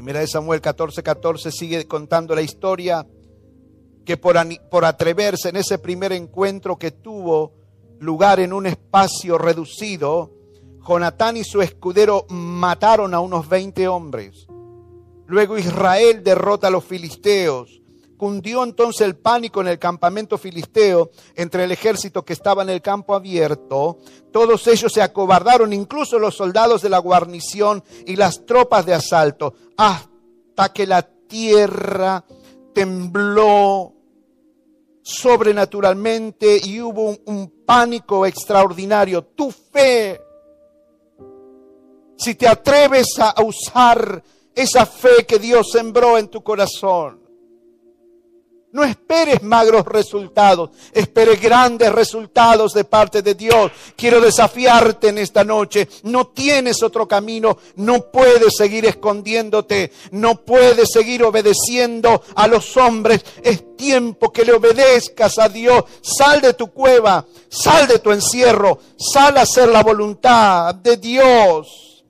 Primera de Samuel 14, 14 sigue contando la historia que por, por atreverse en ese primer encuentro que tuvo lugar en un espacio reducido, Jonatán y su escudero mataron a unos 20 hombres. Luego Israel derrota a los filisteos. Cundió entonces el pánico en el campamento filisteo entre el ejército que estaba en el campo abierto. Todos ellos se acobardaron, incluso los soldados de la guarnición y las tropas de asalto, hasta que la tierra tembló sobrenaturalmente y hubo un, pánico extraordinario. Tu fe, si te atreves a usar esa fe que Dios sembró en tu corazón, no esperes magros resultados, esperes grandes resultados de parte de Dios. Quiero desafiarte en esta noche. No tienes otro camino, no puedes seguir escondiéndote, no puedes seguir obedeciendo a los hombres. Es tiempo que le obedezcas a Dios. Sal de tu cueva, sal de tu encierro, sal a hacer la voluntad de Dios.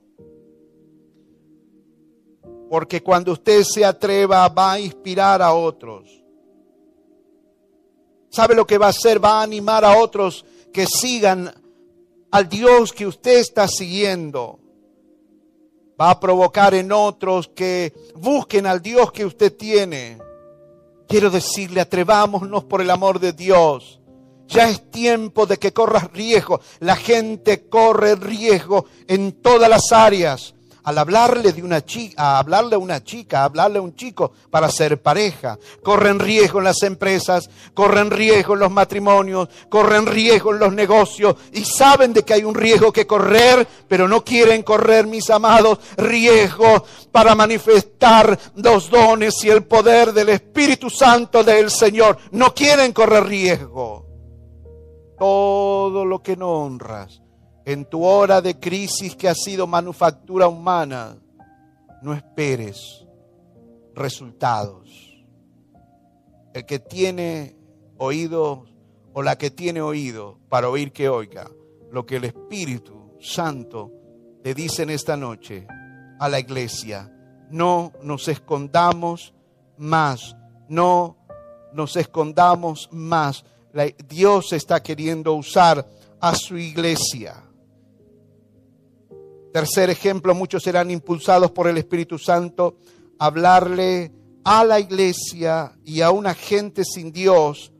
Porque cuando usted se atreva va a inspirar a otros ¿Sabe lo que va a hacer? Va a animar a otros que sigan al Dios que usted está siguiendo. Va a provocar en otros que busquen al Dios que usted tiene. Quiero decirle, atrevámonos por el amor de Dios. Ya es tiempo de que corras riesgo. La gente corre riesgo en todas las áreas al hablarle de una chica, a hablarle a una chica, a hablarle a un chico para ser pareja. Corren riesgo en las empresas, corren riesgo en los matrimonios, corren riesgo en los negocios y saben de que hay un riesgo que correr, pero no quieren correr, mis amados, riesgo para manifestar los dones y el poder del Espíritu Santo del Señor. No quieren correr riesgo. Todo lo que no honras en tu hora de crisis que ha sido manufactura humana, no esperes resultados. El que tiene oído o la que tiene oído para oír que oiga lo que el Espíritu Santo le dice en esta noche a la iglesia. No nos escondamos más, no nos escondamos más. Dios está queriendo usar a su iglesia Tercer ejemplo, muchos serán impulsados por el Espíritu Santo a hablarle a la iglesia y a una gente sin Dios.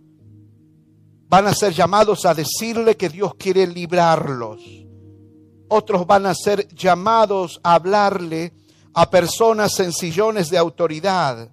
Van a ser llamados a decirle que Dios quiere librarlos. Otros van a ser llamados a hablarle a personas en sillones de autoridad.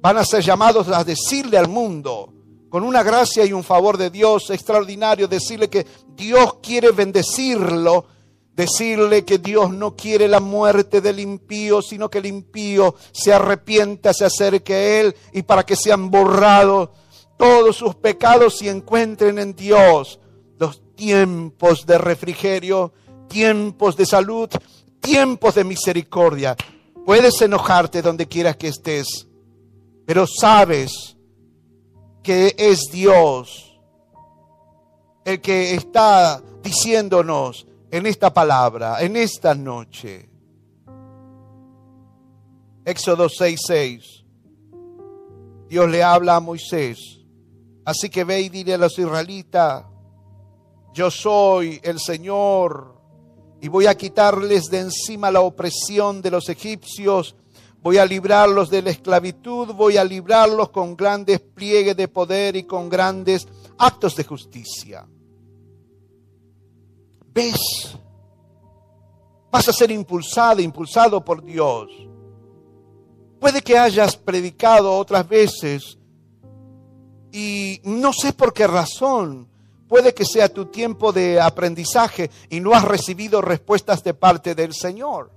Van a ser llamados a decirle al mundo, con una gracia y un favor de Dios extraordinario, decirle que Dios quiere bendecirlo Decirle que Dios no quiere la muerte del impío, sino que el impío se arrepienta, se acerque a Él y para que sean borrados todos sus pecados y encuentren en Dios los tiempos de refrigerio, tiempos de salud, tiempos de misericordia. Puedes enojarte donde quieras que estés, pero sabes que es Dios el que está diciéndonos, en esta palabra, en esta noche. Éxodo 6:6. Dios le habla a Moisés. Así que ve y dile a los israelitas, yo soy el Señor y voy a quitarles de encima la opresión de los egipcios, voy a librarlos de la esclavitud, voy a librarlos con grandes pliegues de poder y con grandes actos de justicia ves, vas a ser impulsado, impulsado por Dios. Puede que hayas predicado otras veces y no sé por qué razón. Puede que sea tu tiempo de aprendizaje y no has recibido respuestas de parte del Señor.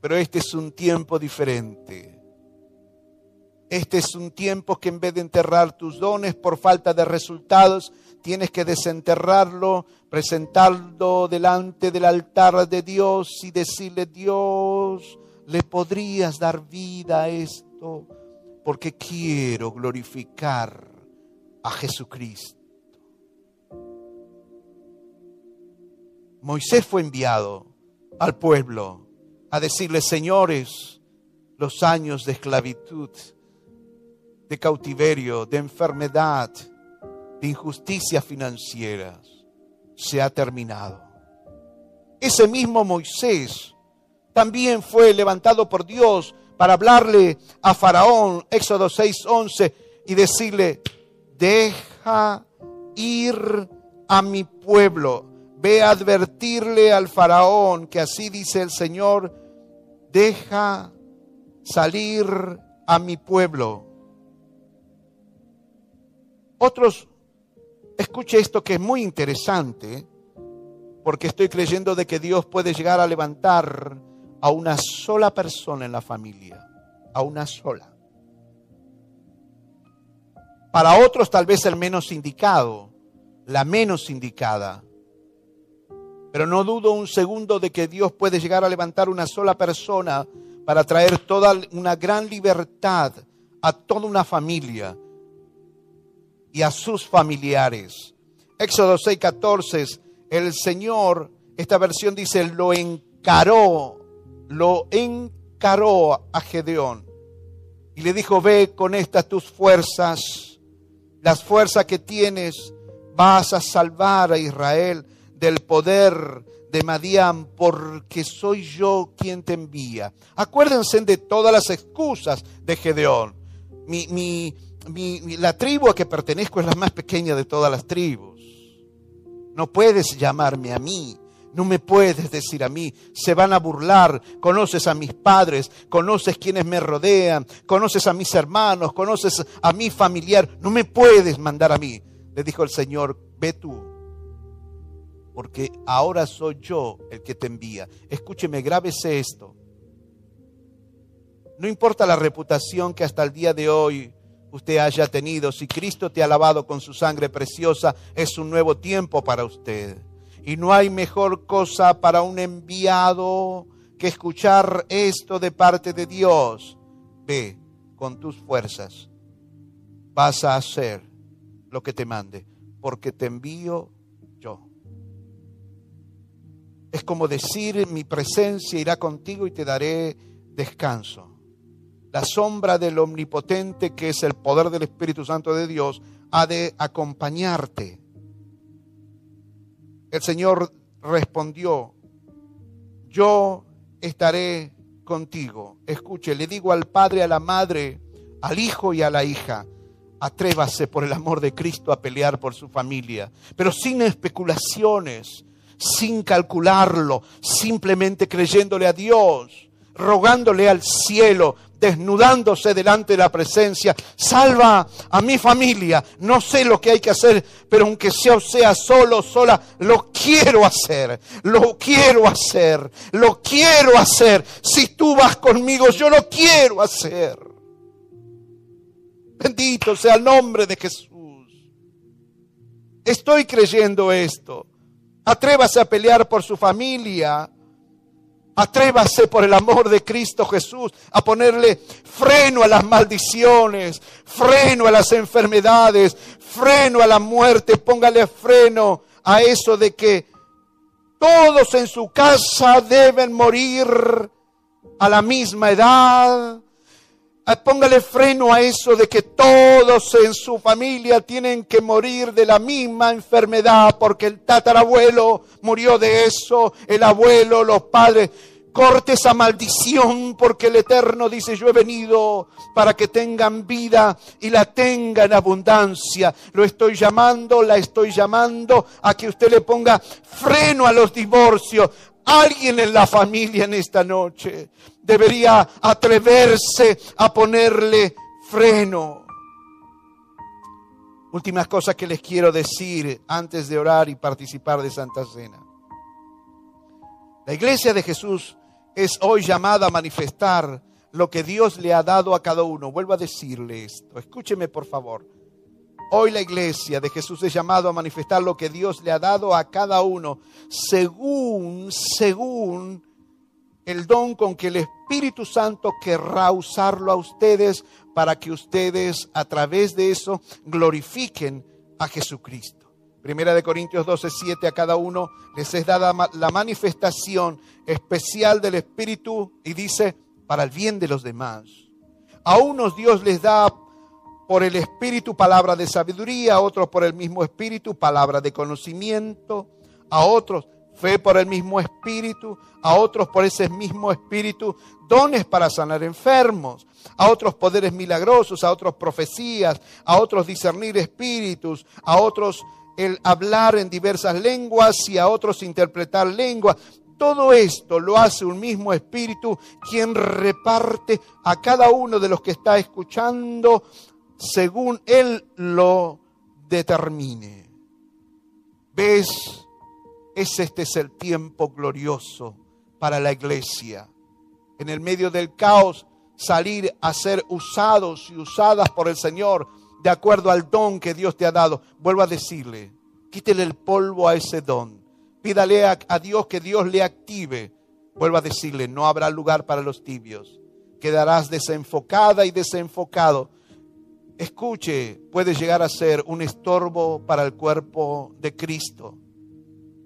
Pero este es un tiempo diferente. Este es un tiempo que en vez de enterrar tus dones por falta de resultados, tienes que desenterrarlo, presentarlo delante del altar de Dios y decirle, Dios, ¿le podrías dar vida a esto? Porque quiero glorificar a Jesucristo. Moisés fue enviado al pueblo a decirle, señores, los años de esclavitud, de cautiverio, de enfermedad, de injusticias financieras se ha terminado. Ese mismo Moisés también fue levantado por Dios para hablarle a Faraón, Éxodo 6:11, y decirle, deja ir a mi pueblo, ve a advertirle al Faraón que así dice el Señor, deja salir a mi pueblo. Otros, escuche esto que es muy interesante, porque estoy creyendo de que Dios puede llegar a levantar a una sola persona en la familia, a una sola. Para otros tal vez el menos indicado, la menos indicada. Pero no dudo un segundo de que Dios puede llegar a levantar una sola persona para traer toda una gran libertad a toda una familia y a sus familiares. Éxodo 6:14, el Señor, esta versión dice, lo encaró, lo encaró a Gedeón y le dijo, ve con estas tus fuerzas, las fuerzas que tienes, vas a salvar a Israel del poder de Madián, porque soy yo quien te envía. Acuérdense de todas las excusas de Gedeón. Mi, mi, la tribu a que pertenezco es la más pequeña de todas las tribus. No puedes llamarme a mí, no me puedes decir a mí, se van a burlar, conoces a mis padres, conoces quienes me rodean, conoces a mis hermanos, conoces a mi familiar, no me puedes mandar a mí. Le dijo el Señor, ve tú, porque ahora soy yo el que te envía. Escúcheme, grábese esto. No importa la reputación que hasta el día de hoy usted haya tenido, si Cristo te ha lavado con su sangre preciosa, es un nuevo tiempo para usted. Y no hay mejor cosa para un enviado que escuchar esto de parte de Dios. Ve con tus fuerzas, vas a hacer lo que te mande, porque te envío yo. Es como decir, mi presencia irá contigo y te daré descanso la sombra del omnipotente, que es el poder del Espíritu Santo de Dios, ha de acompañarte. El Señor respondió, yo estaré contigo. Escuche, le digo al padre, a la madre, al hijo y a la hija, atrévase por el amor de Cristo a pelear por su familia, pero sin especulaciones, sin calcularlo, simplemente creyéndole a Dios, rogándole al cielo, desnudándose delante de la presencia. Salva a mi familia. No sé lo que hay que hacer, pero aunque sea, sea solo, sola, lo quiero hacer. Lo quiero hacer. Lo quiero hacer. Si tú vas conmigo, yo lo quiero hacer. Bendito sea el nombre de Jesús. Estoy creyendo esto. Atrévase a pelear por su familia Atrévase por el amor de Cristo Jesús a ponerle freno a las maldiciones, freno a las enfermedades, freno a la muerte. Póngale freno a eso de que todos en su casa deben morir a la misma edad, póngale freno a eso de que todos en su familia tienen que morir de la misma enfermedad porque el tatarabuelo murió de eso, el abuelo, los padres. Corte esa maldición porque el Eterno dice, yo he venido para que tengan vida y la tengan en abundancia. Lo estoy llamando, la estoy llamando a que usted le ponga freno a los divorcios, Alguien en la familia en esta noche debería atreverse a ponerle freno. Últimas cosas que les quiero decir antes de orar y participar de Santa Cena. La iglesia de Jesús es hoy llamada a manifestar lo que Dios le ha dado a cada uno. Vuelvo a decirle esto. Escúcheme por favor. Hoy la iglesia de Jesús es llamado a manifestar lo que Dios le ha dado a cada uno según, según el don con que el Espíritu Santo querrá usarlo a ustedes para que ustedes a través de eso glorifiquen a Jesucristo. Primera de Corintios 12, 7, a cada uno les es dada la manifestación especial del Espíritu y dice, para el bien de los demás. A unos Dios les da por el Espíritu palabra de sabiduría, otros por el mismo Espíritu palabra de conocimiento, a otros fe por el mismo espíritu, a otros por ese mismo espíritu dones para sanar enfermos, a otros poderes milagrosos, a otros profecías, a otros discernir espíritus, a otros el hablar en diversas lenguas y a otros interpretar lenguas. Todo esto lo hace un mismo espíritu quien reparte a cada uno de los que está escuchando según él lo determine. ¿Ves? Es este es el tiempo glorioso para la iglesia. En el medio del caos, salir a ser usados y usadas por el Señor de acuerdo al don que Dios te ha dado. Vuelvo a decirle, quítele el polvo a ese don. Pídale a, a Dios que Dios le active. Vuelvo a decirle, no habrá lugar para los tibios. Quedarás desenfocada y desenfocado. Escuche, puede llegar a ser un estorbo para el cuerpo de Cristo.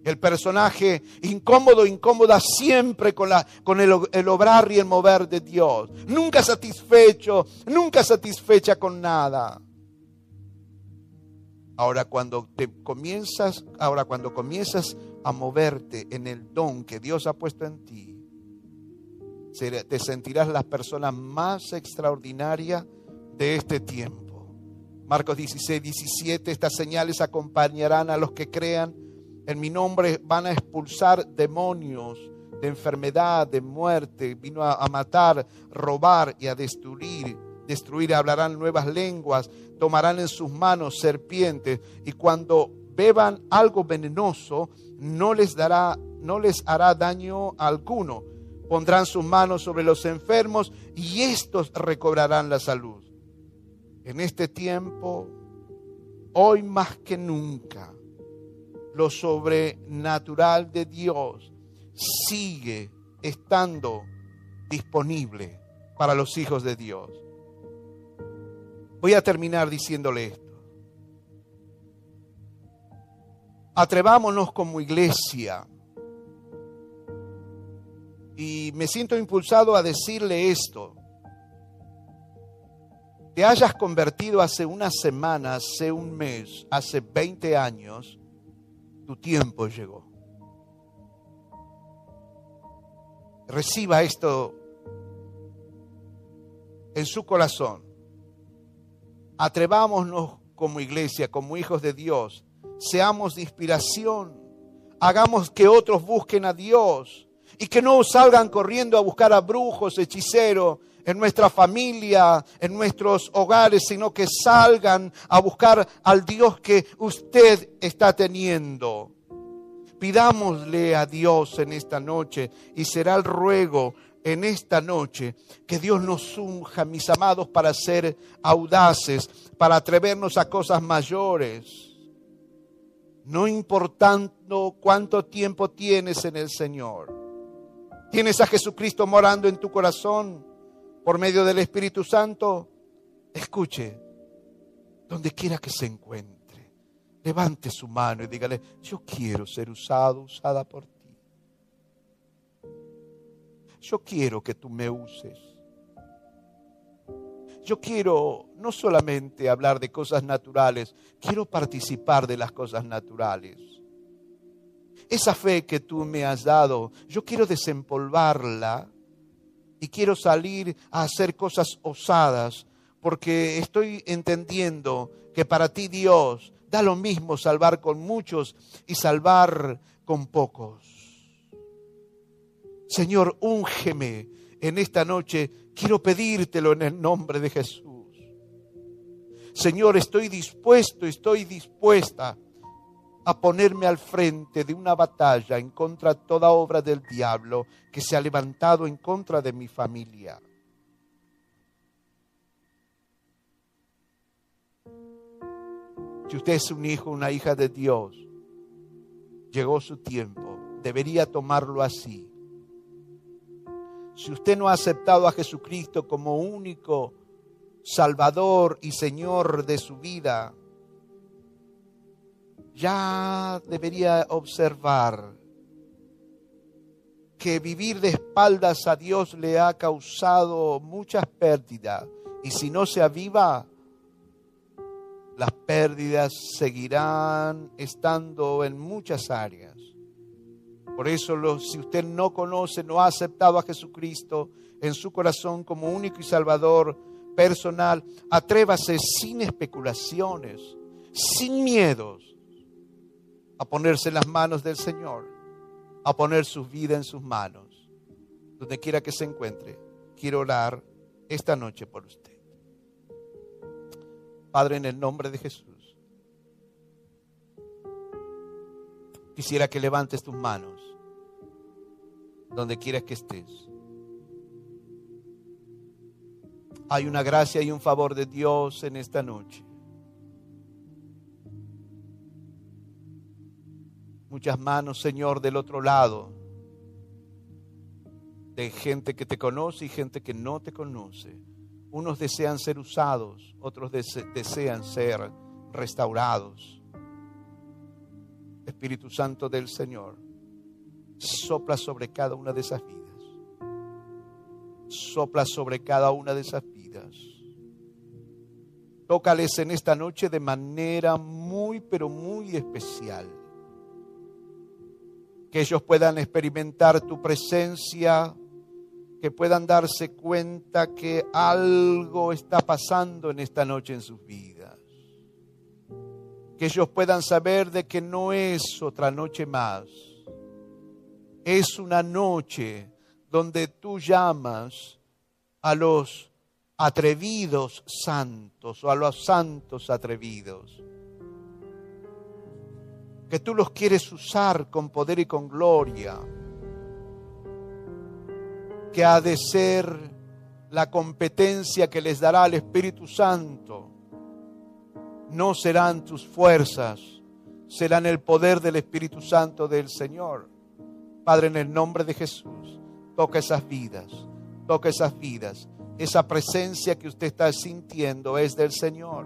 El personaje incómodo, incómoda siempre con, la, con el, el, obrar y el mover de Dios. Nunca satisfecho, nunca satisfecha con nada. Ahora cuando te comienzas, ahora cuando comienzas a moverte en el don que Dios ha puesto en ti, te sentirás la persona más extraordinaria de este tiempo. Marcos 16, 17, estas señales acompañarán a los que crean en mi nombre van a expulsar demonios de enfermedad, de muerte. Vino a, matar, robar y a destruir. Destruir, hablarán nuevas lenguas, tomarán en sus manos serpientes y cuando beban algo venenoso no les dará no les hará daño alguno. Pondrán sus manos sobre los enfermos y estos recobrarán la salud. En este tiempo, hoy más que nunca, lo sobrenatural de Dios sigue estando disponible para los hijos de Dios. Voy a terminar diciéndole esto. Atrevámonos como iglesia. Y me siento impulsado a decirle esto. Te hayas convertido hace una semana, hace un mes, hace 20 años, tu tiempo llegó. Reciba esto en su corazón. Atrevámonos como iglesia, como hijos de Dios. Seamos de inspiración. Hagamos que otros busquen a Dios y que no salgan corriendo a buscar a brujos, hechiceros en nuestra familia, en nuestros hogares, sino que salgan a buscar al Dios que usted está teniendo. Pidámosle a Dios en esta noche y será el ruego en esta noche que Dios nos unja, mis amados, para ser audaces, para atrevernos a cosas mayores. No importando cuánto tiempo tienes en el Señor. Tienes a Jesucristo morando en tu corazón por medio del Espíritu Santo, escuche, donde quiera que se encuentre, levante su mano y dígale, yo quiero ser usado, usada por ti. Yo quiero que tú me uses. Yo quiero no solamente hablar de cosas naturales, quiero participar de las cosas naturales. Esa fe que tú me has dado, yo quiero desempolvarla y quiero salir a hacer cosas osadas porque estoy entendiendo que para ti Dios da lo mismo salvar con muchos y salvar con pocos. Señor, úngeme en esta noche. Quiero pedírtelo en el nombre de Jesús. Señor, estoy dispuesto, estoy dispuesta a ponerme al frente de una batalla en contra de toda obra del diablo que se ha levantado en contra de mi familia. Si usted es un hijo, una hija de Dios, llegó su tiempo, debería tomarlo así. Si usted no ha aceptado a Jesucristo como único Salvador y Señor de su vida, ya debería observar que vivir de espaldas a Dios le ha causado muchas pérdidas y si no se aviva, Las pérdidas seguirán estando en muchas áreas. Por eso, si usted no conoce, no ha aceptado a Jesucristo en su corazón como único y salvador personal, atrévase sin especulaciones, sin miedos, a ponerse en las manos del Señor, a poner su vida en sus manos, donde quiera que se encuentre. Quiero orar esta noche por usted. Padre, en el nombre de Jesús, quisiera que levantes tus manos donde quieras que estés. Hay una gracia y un favor de Dios en esta noche. Muchas manos, Señor, del otro lado, de gente que te conoce y gente que no te conoce. Unos desean ser usados, otros desean ser restaurados. Espíritu Santo del Señor, sopla sobre cada una de esas vidas. Sopla sobre cada una de esas vidas. Tócales en esta noche de manera muy, pero muy especial. Que ellos puedan experimentar tu presencia, que puedan darse cuenta que algo está pasando en esta noche en sus vidas. Que ellos puedan saber de que no es otra noche más es una noche donde tú llamas a los atrevidos santos o a los santos atrevidos. Que tú los quieres usar con poder y con gloria. Que ha de ser la competencia que les dará el Espíritu Santo. No serán tus fuerzas, serán el poder del Espíritu Santo del Señor. Padre, en el nombre de Jesús, toca esas vidas, toca esas vidas. Esa presencia que usted está sintiendo es del Señor,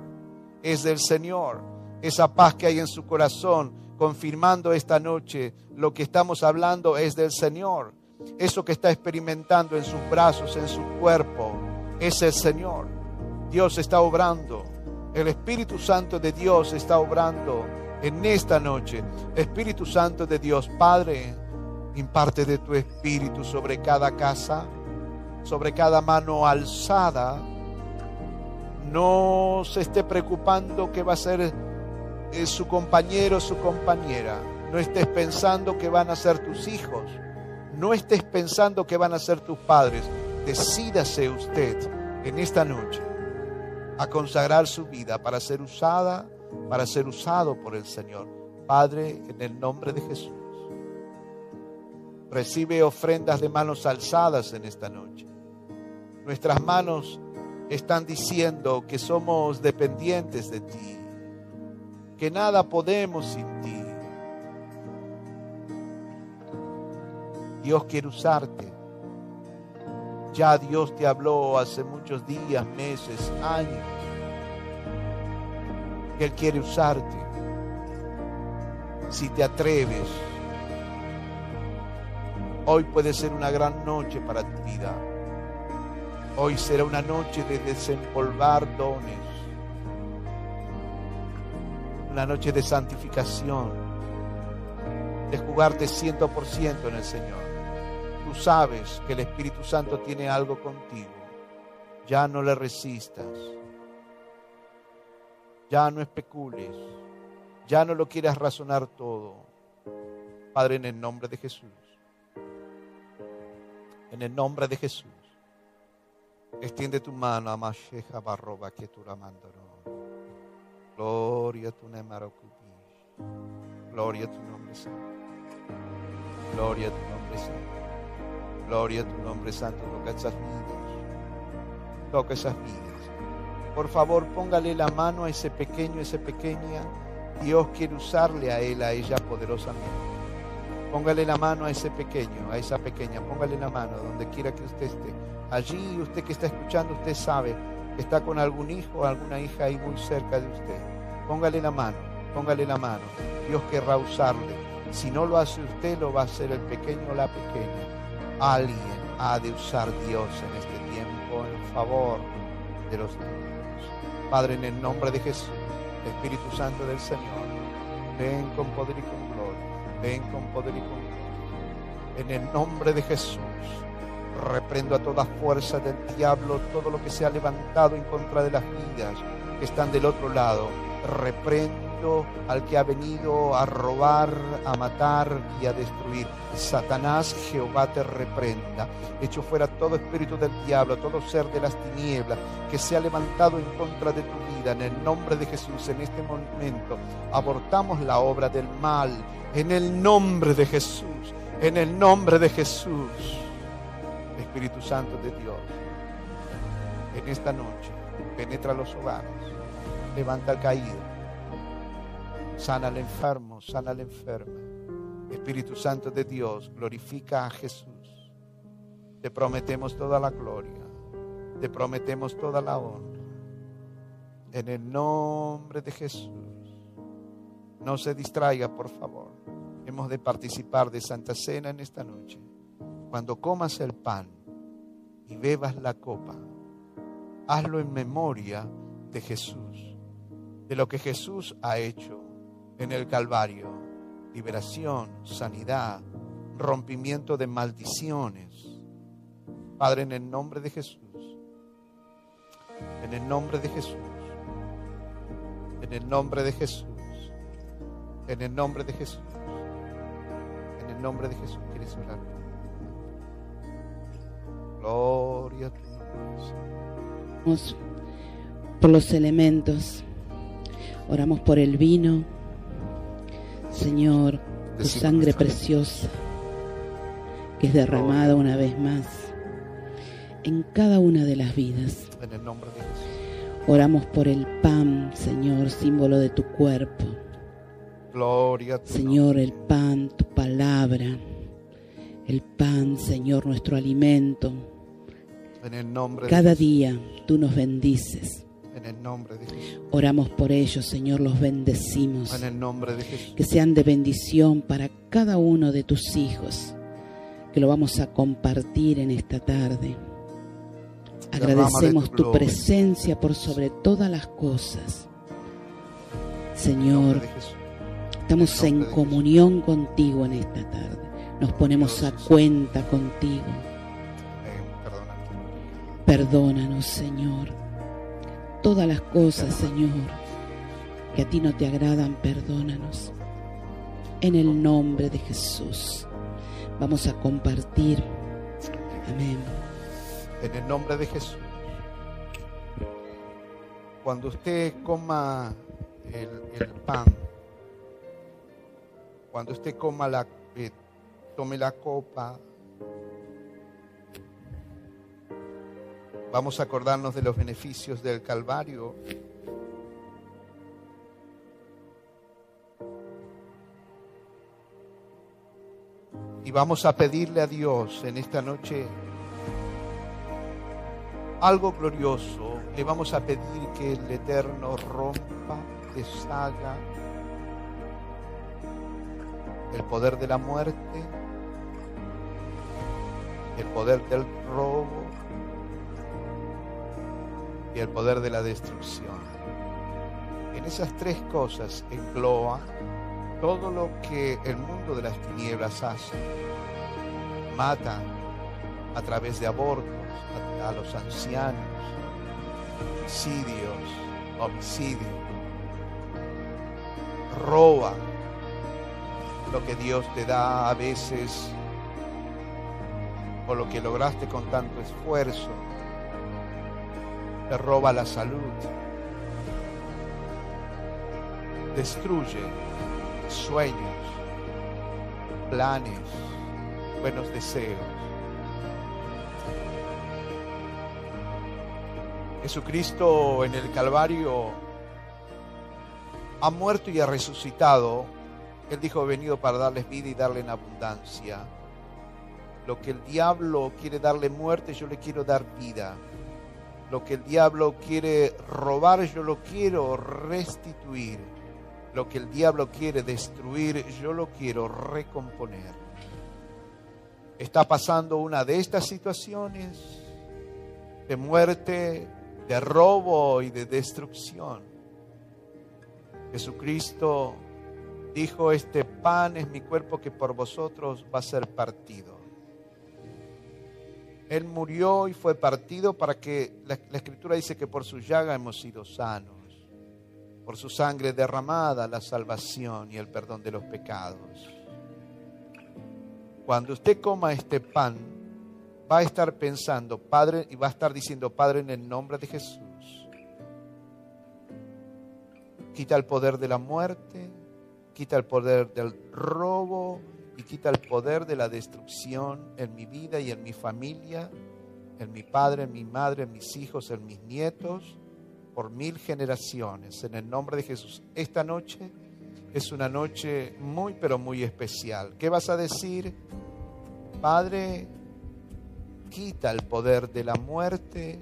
es del Señor. Esa paz que hay en su corazón, confirmando esta noche lo que estamos hablando, es del Señor. Eso que está experimentando en sus brazos, en su cuerpo, es el Señor. Dios está obrando. El Espíritu Santo de Dios está obrando en esta noche. Espíritu Santo de Dios, Padre imparte de tu espíritu sobre cada casa, sobre cada mano alzada. No se esté preocupando que va a ser eh, su compañero su compañera. No estés pensando que van a ser tus hijos. No estés pensando que van a ser tus padres. Decídase usted en esta noche a consagrar su vida para ser usada, para ser usado por el Señor. Padre, en el nombre de Jesús. Recibe ofrendas de manos alzadas en esta noche. Nuestras manos están diciendo que somos dependientes de ti, que nada podemos sin ti. Dios quiere usarte. Ya Dios te habló hace muchos días, meses, años, Él quiere usarte. Si te atreves, Hoy puede ser una gran noche para tu vida. Hoy será una noche de desempolvar dones. Una noche de santificación. De jugarte ciento por ciento en el Señor. Tú sabes que el Espíritu Santo tiene algo contigo. Ya no le resistas. Ya no especules. Ya no lo quieras razonar todo. Padre, en el nombre de Jesús en el nombre de Jesús. Extiende tu mano a Masheja Barroba que tu Gloria a tu nombre Gloria a tu nombre santo. Gloria a tu nombre santo. Gloria a tu nombre santo. Toca esas vidas. Toca esas vidas. Por favor, póngale la mano a ese pequeño, ese pequeña. Dios quiere usarle a él, a ella poderosamente. Póngale la mano a ese pequeño, a esa pequeña, póngale la mano donde quiera que usted esté. Allí usted que está escuchando, usted sabe está con algún hijo o alguna hija ahí muy cerca de usted. Póngale la mano, póngale la mano. Dios querrá usarle. Si no lo hace usted, lo va a hacer el pequeño o la pequeña. Alguien ha de usar Dios en este tiempo en favor de los niños. Padre, en el nombre de Jesús, Espíritu Santo del Señor, ven con poder y con gloria, ven con poder y con gloria. En el nombre de Jesús, reprendo a toda fuerza del diablo, todo lo que se ha levantado en contra de las vidas que están del otro lado. Reprendo al que ha venido a robar, a matar y a destruir. Satanás, Jehová te reprenda. Echo fuera todo espíritu del diablo, todo ser de las tinieblas que se ha levantado en contra de tu vida. En el nombre de Jesús, en este momento, abortamos la obra del mal. En el nombre de Jesús, en el nombre de Jesús. Espíritu Santo de Dios, en esta noche, penetra los hogares, levanta al caído, sana al enfermo, sana al enferma. Espíritu Santo de Dios, glorifica a Jesús. Te prometemos toda la gloria, te prometemos toda la honra. En el nombre de Jesús, no se distraiga, por favor. Hemos de participar de Santa Cena en esta noche. Cuando comas el pan y bebas la copa, hazlo en memoria de Jesús, de lo que Jesús ha hecho en el Calvario, liberación, sanidad, rompimiento de maldiciones. Padre, en el nombre de Jesús, en el nombre de Jesús, en el nombre de Jesús, en el nombre de Jesús, en el nombre de Jesús, ¿quieres orar? Gloria a nombre. Señor. Por los elementos, oramos por el vino, Señor, tu sangre preciosa que es derramada una vez más en cada una de las vidas. En el nombre de Jesús. Oramos por el pan, Señor, símbolo de tu cuerpo. Gloria a tu Señor, nombre. el pan, tu palabra. El pan, Señor, nuestro alimento. En el nombre Cada de día tú nos bendices. En el nombre de Jesús. Oramos por ellos, Señor, los bendecimos. En el nombre de Jesús. Que sean de bendición para cada uno de tus hijos. Que lo vamos a compartir en esta tarde. Agradecemos tu presencia por sobre todas las cosas. Señor. Estamos En comunión contigo en esta tarde. Nos ponemos a cuenta contigo. Perdónanos, Señor. Todas las cosas, Señor, que a ti no te agradan, perdónanos. En el nombre de Jesús. Vamos a compartir. Amén. En el nombre de Jesús. Cuando usted coma el, el pan, cuando usted coma la, eh, tome la copa, vamos a acordarnos de los beneficios del Calvario. Y vamos a pedirle a Dios en esta noche algo glorioso. Le vamos a pedir que el Eterno rompa, deshaga el poder de la muerte, el poder del robo y el poder de la destrucción. En esas tres cosas engloba todo lo que el mundo de las tinieblas hace. Mata a través de abortos a, los ancianos, homicidios. Roba lo que Dios te da a veces o lo que lograste con tanto esfuerzo. Te roba la salud. Destruye sueños, planes, buenos deseos. Jesucristo en el Calvario ha muerto y ha resucitado. Él dijo, he venido para darles vida y darle en abundancia. Lo que el diablo quiere darle muerte, yo le quiero dar vida. Lo que el diablo quiere robar, yo lo quiero restituir. Lo que el diablo quiere destruir, yo lo quiero recomponer. Está pasando una de estas situaciones de muerte, de robo y de destrucción. Jesucristo dijo, este pan es mi cuerpo que por vosotros va a ser partido. Él murió y fue partido para que la, escritura dice que por su llaga hemos sido sanos, por su sangre derramada la salvación y el perdón de los pecados. Cuando usted coma este pan, va a estar pensando, Padre, y va a estar diciendo, Padre, en el nombre de Jesús, quita el poder de la muerte, quita el poder del robo, y quita el poder de la destrucción en mi vida y en mi familia, en mi padre, en mi madre, en mis hijos, en mis nietos, por mil generaciones. En el nombre de Jesús. Esta noche es una noche muy, pero muy especial. ¿Qué vas a decir? Padre, quita el poder de la muerte,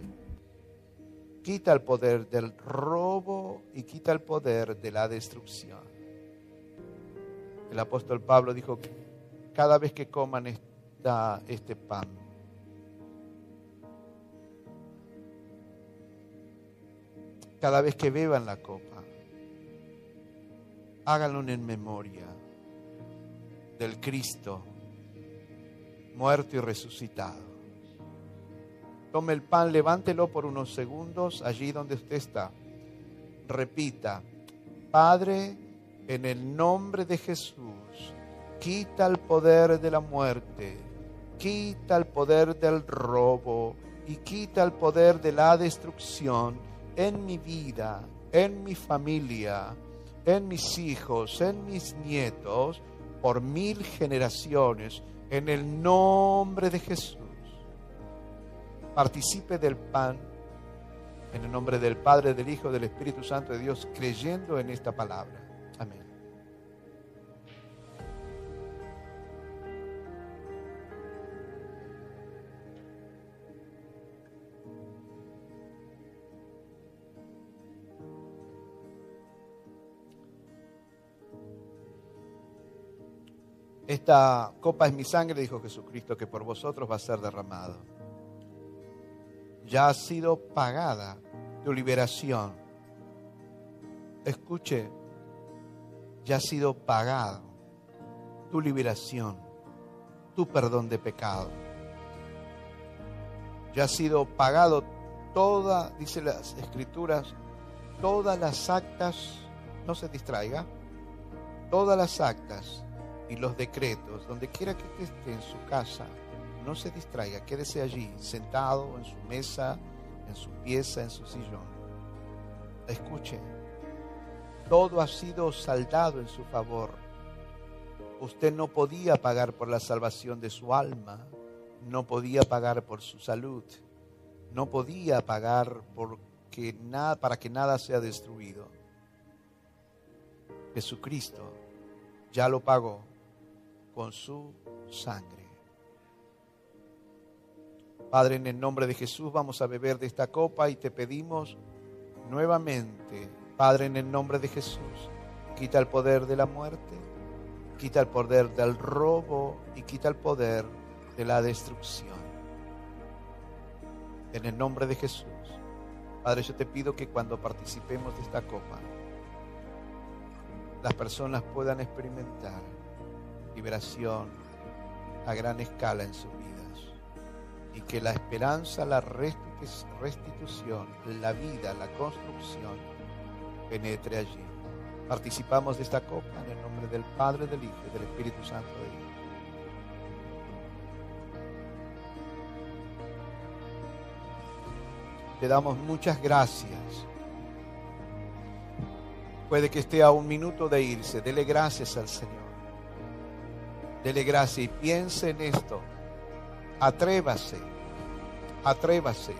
quita el poder del robo y quita el poder de la destrucción. El apóstol Pablo dijo cada vez que coman este pan. Cada vez que beban la copa, háganlo en memoria del Cristo muerto y resucitado. Tome el pan, levántelo por unos segundos allí donde usted está. Repita, Padre, en el nombre de Jesús, quita el poder de la muerte, quita el poder del robo y quita el poder de la destrucción en mi vida, en mi familia, en mis hijos, en mis nietos, por mil generaciones, en el nombre de Jesús. Participe del pan en el nombre del Padre, del Hijo, del Espíritu Santo de Dios, creyendo en esta palabra. Esta copa es mi sangre, dijo Jesucristo, que por vosotros va a ser derramado. Ya ha sido pagada tu liberación. Escuche, ya ha sido pagado tu liberación, tu perdón de pecado. Ya ha sido pagado toda, dice las escrituras, todas las actas, no se distraiga, todas las actas y los decretos, donde quiera que esté en su casa, no se distraiga, quédese allí, sentado en su mesa, en su pieza, en su sillón. Escuche, todo ha sido saldado en su favor. Usted no podía pagar por la salvación de su alma, no podía pagar por su salud, no podía pagar nada, para que nada sea destruido. Jesucristo ya lo pagó con su sangre. Padre, en el nombre de Jesús vamos a beber de esta copa y te pedimos nuevamente, Padre, en el nombre de Jesús, quita el poder de la muerte, quita el poder del robo y quita el poder de la destrucción. En el nombre de Jesús, Padre, yo te pido que cuando participemos de esta copa, las personas puedan experimentar liberación a gran escala en sus vidas. Y que la esperanza, la restitución, la vida, la construcción penetre allí. Participamos de esta copa en el nombre del Padre, del Hijo y del Espíritu Santo de Dios. Te damos muchas gracias. Puede que esté a un minuto de irse. Dele gracias al Señor. Dele gracia y piense en esto. Atrévase, atrévase.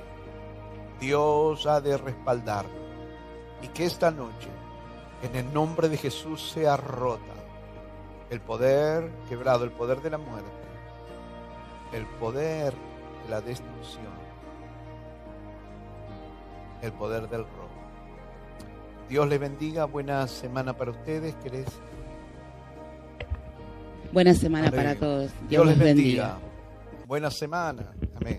Dios ha de respaldarlo. Y que esta noche, en el nombre de Jesús, sea rota el poder quebrado, el poder de la muerte, el poder de la destrucción, el poder del robo. Dios le bendiga, buena semana para ustedes. Que les Buena semana para todos. Dios, les bendiga. Buena semana. Amén.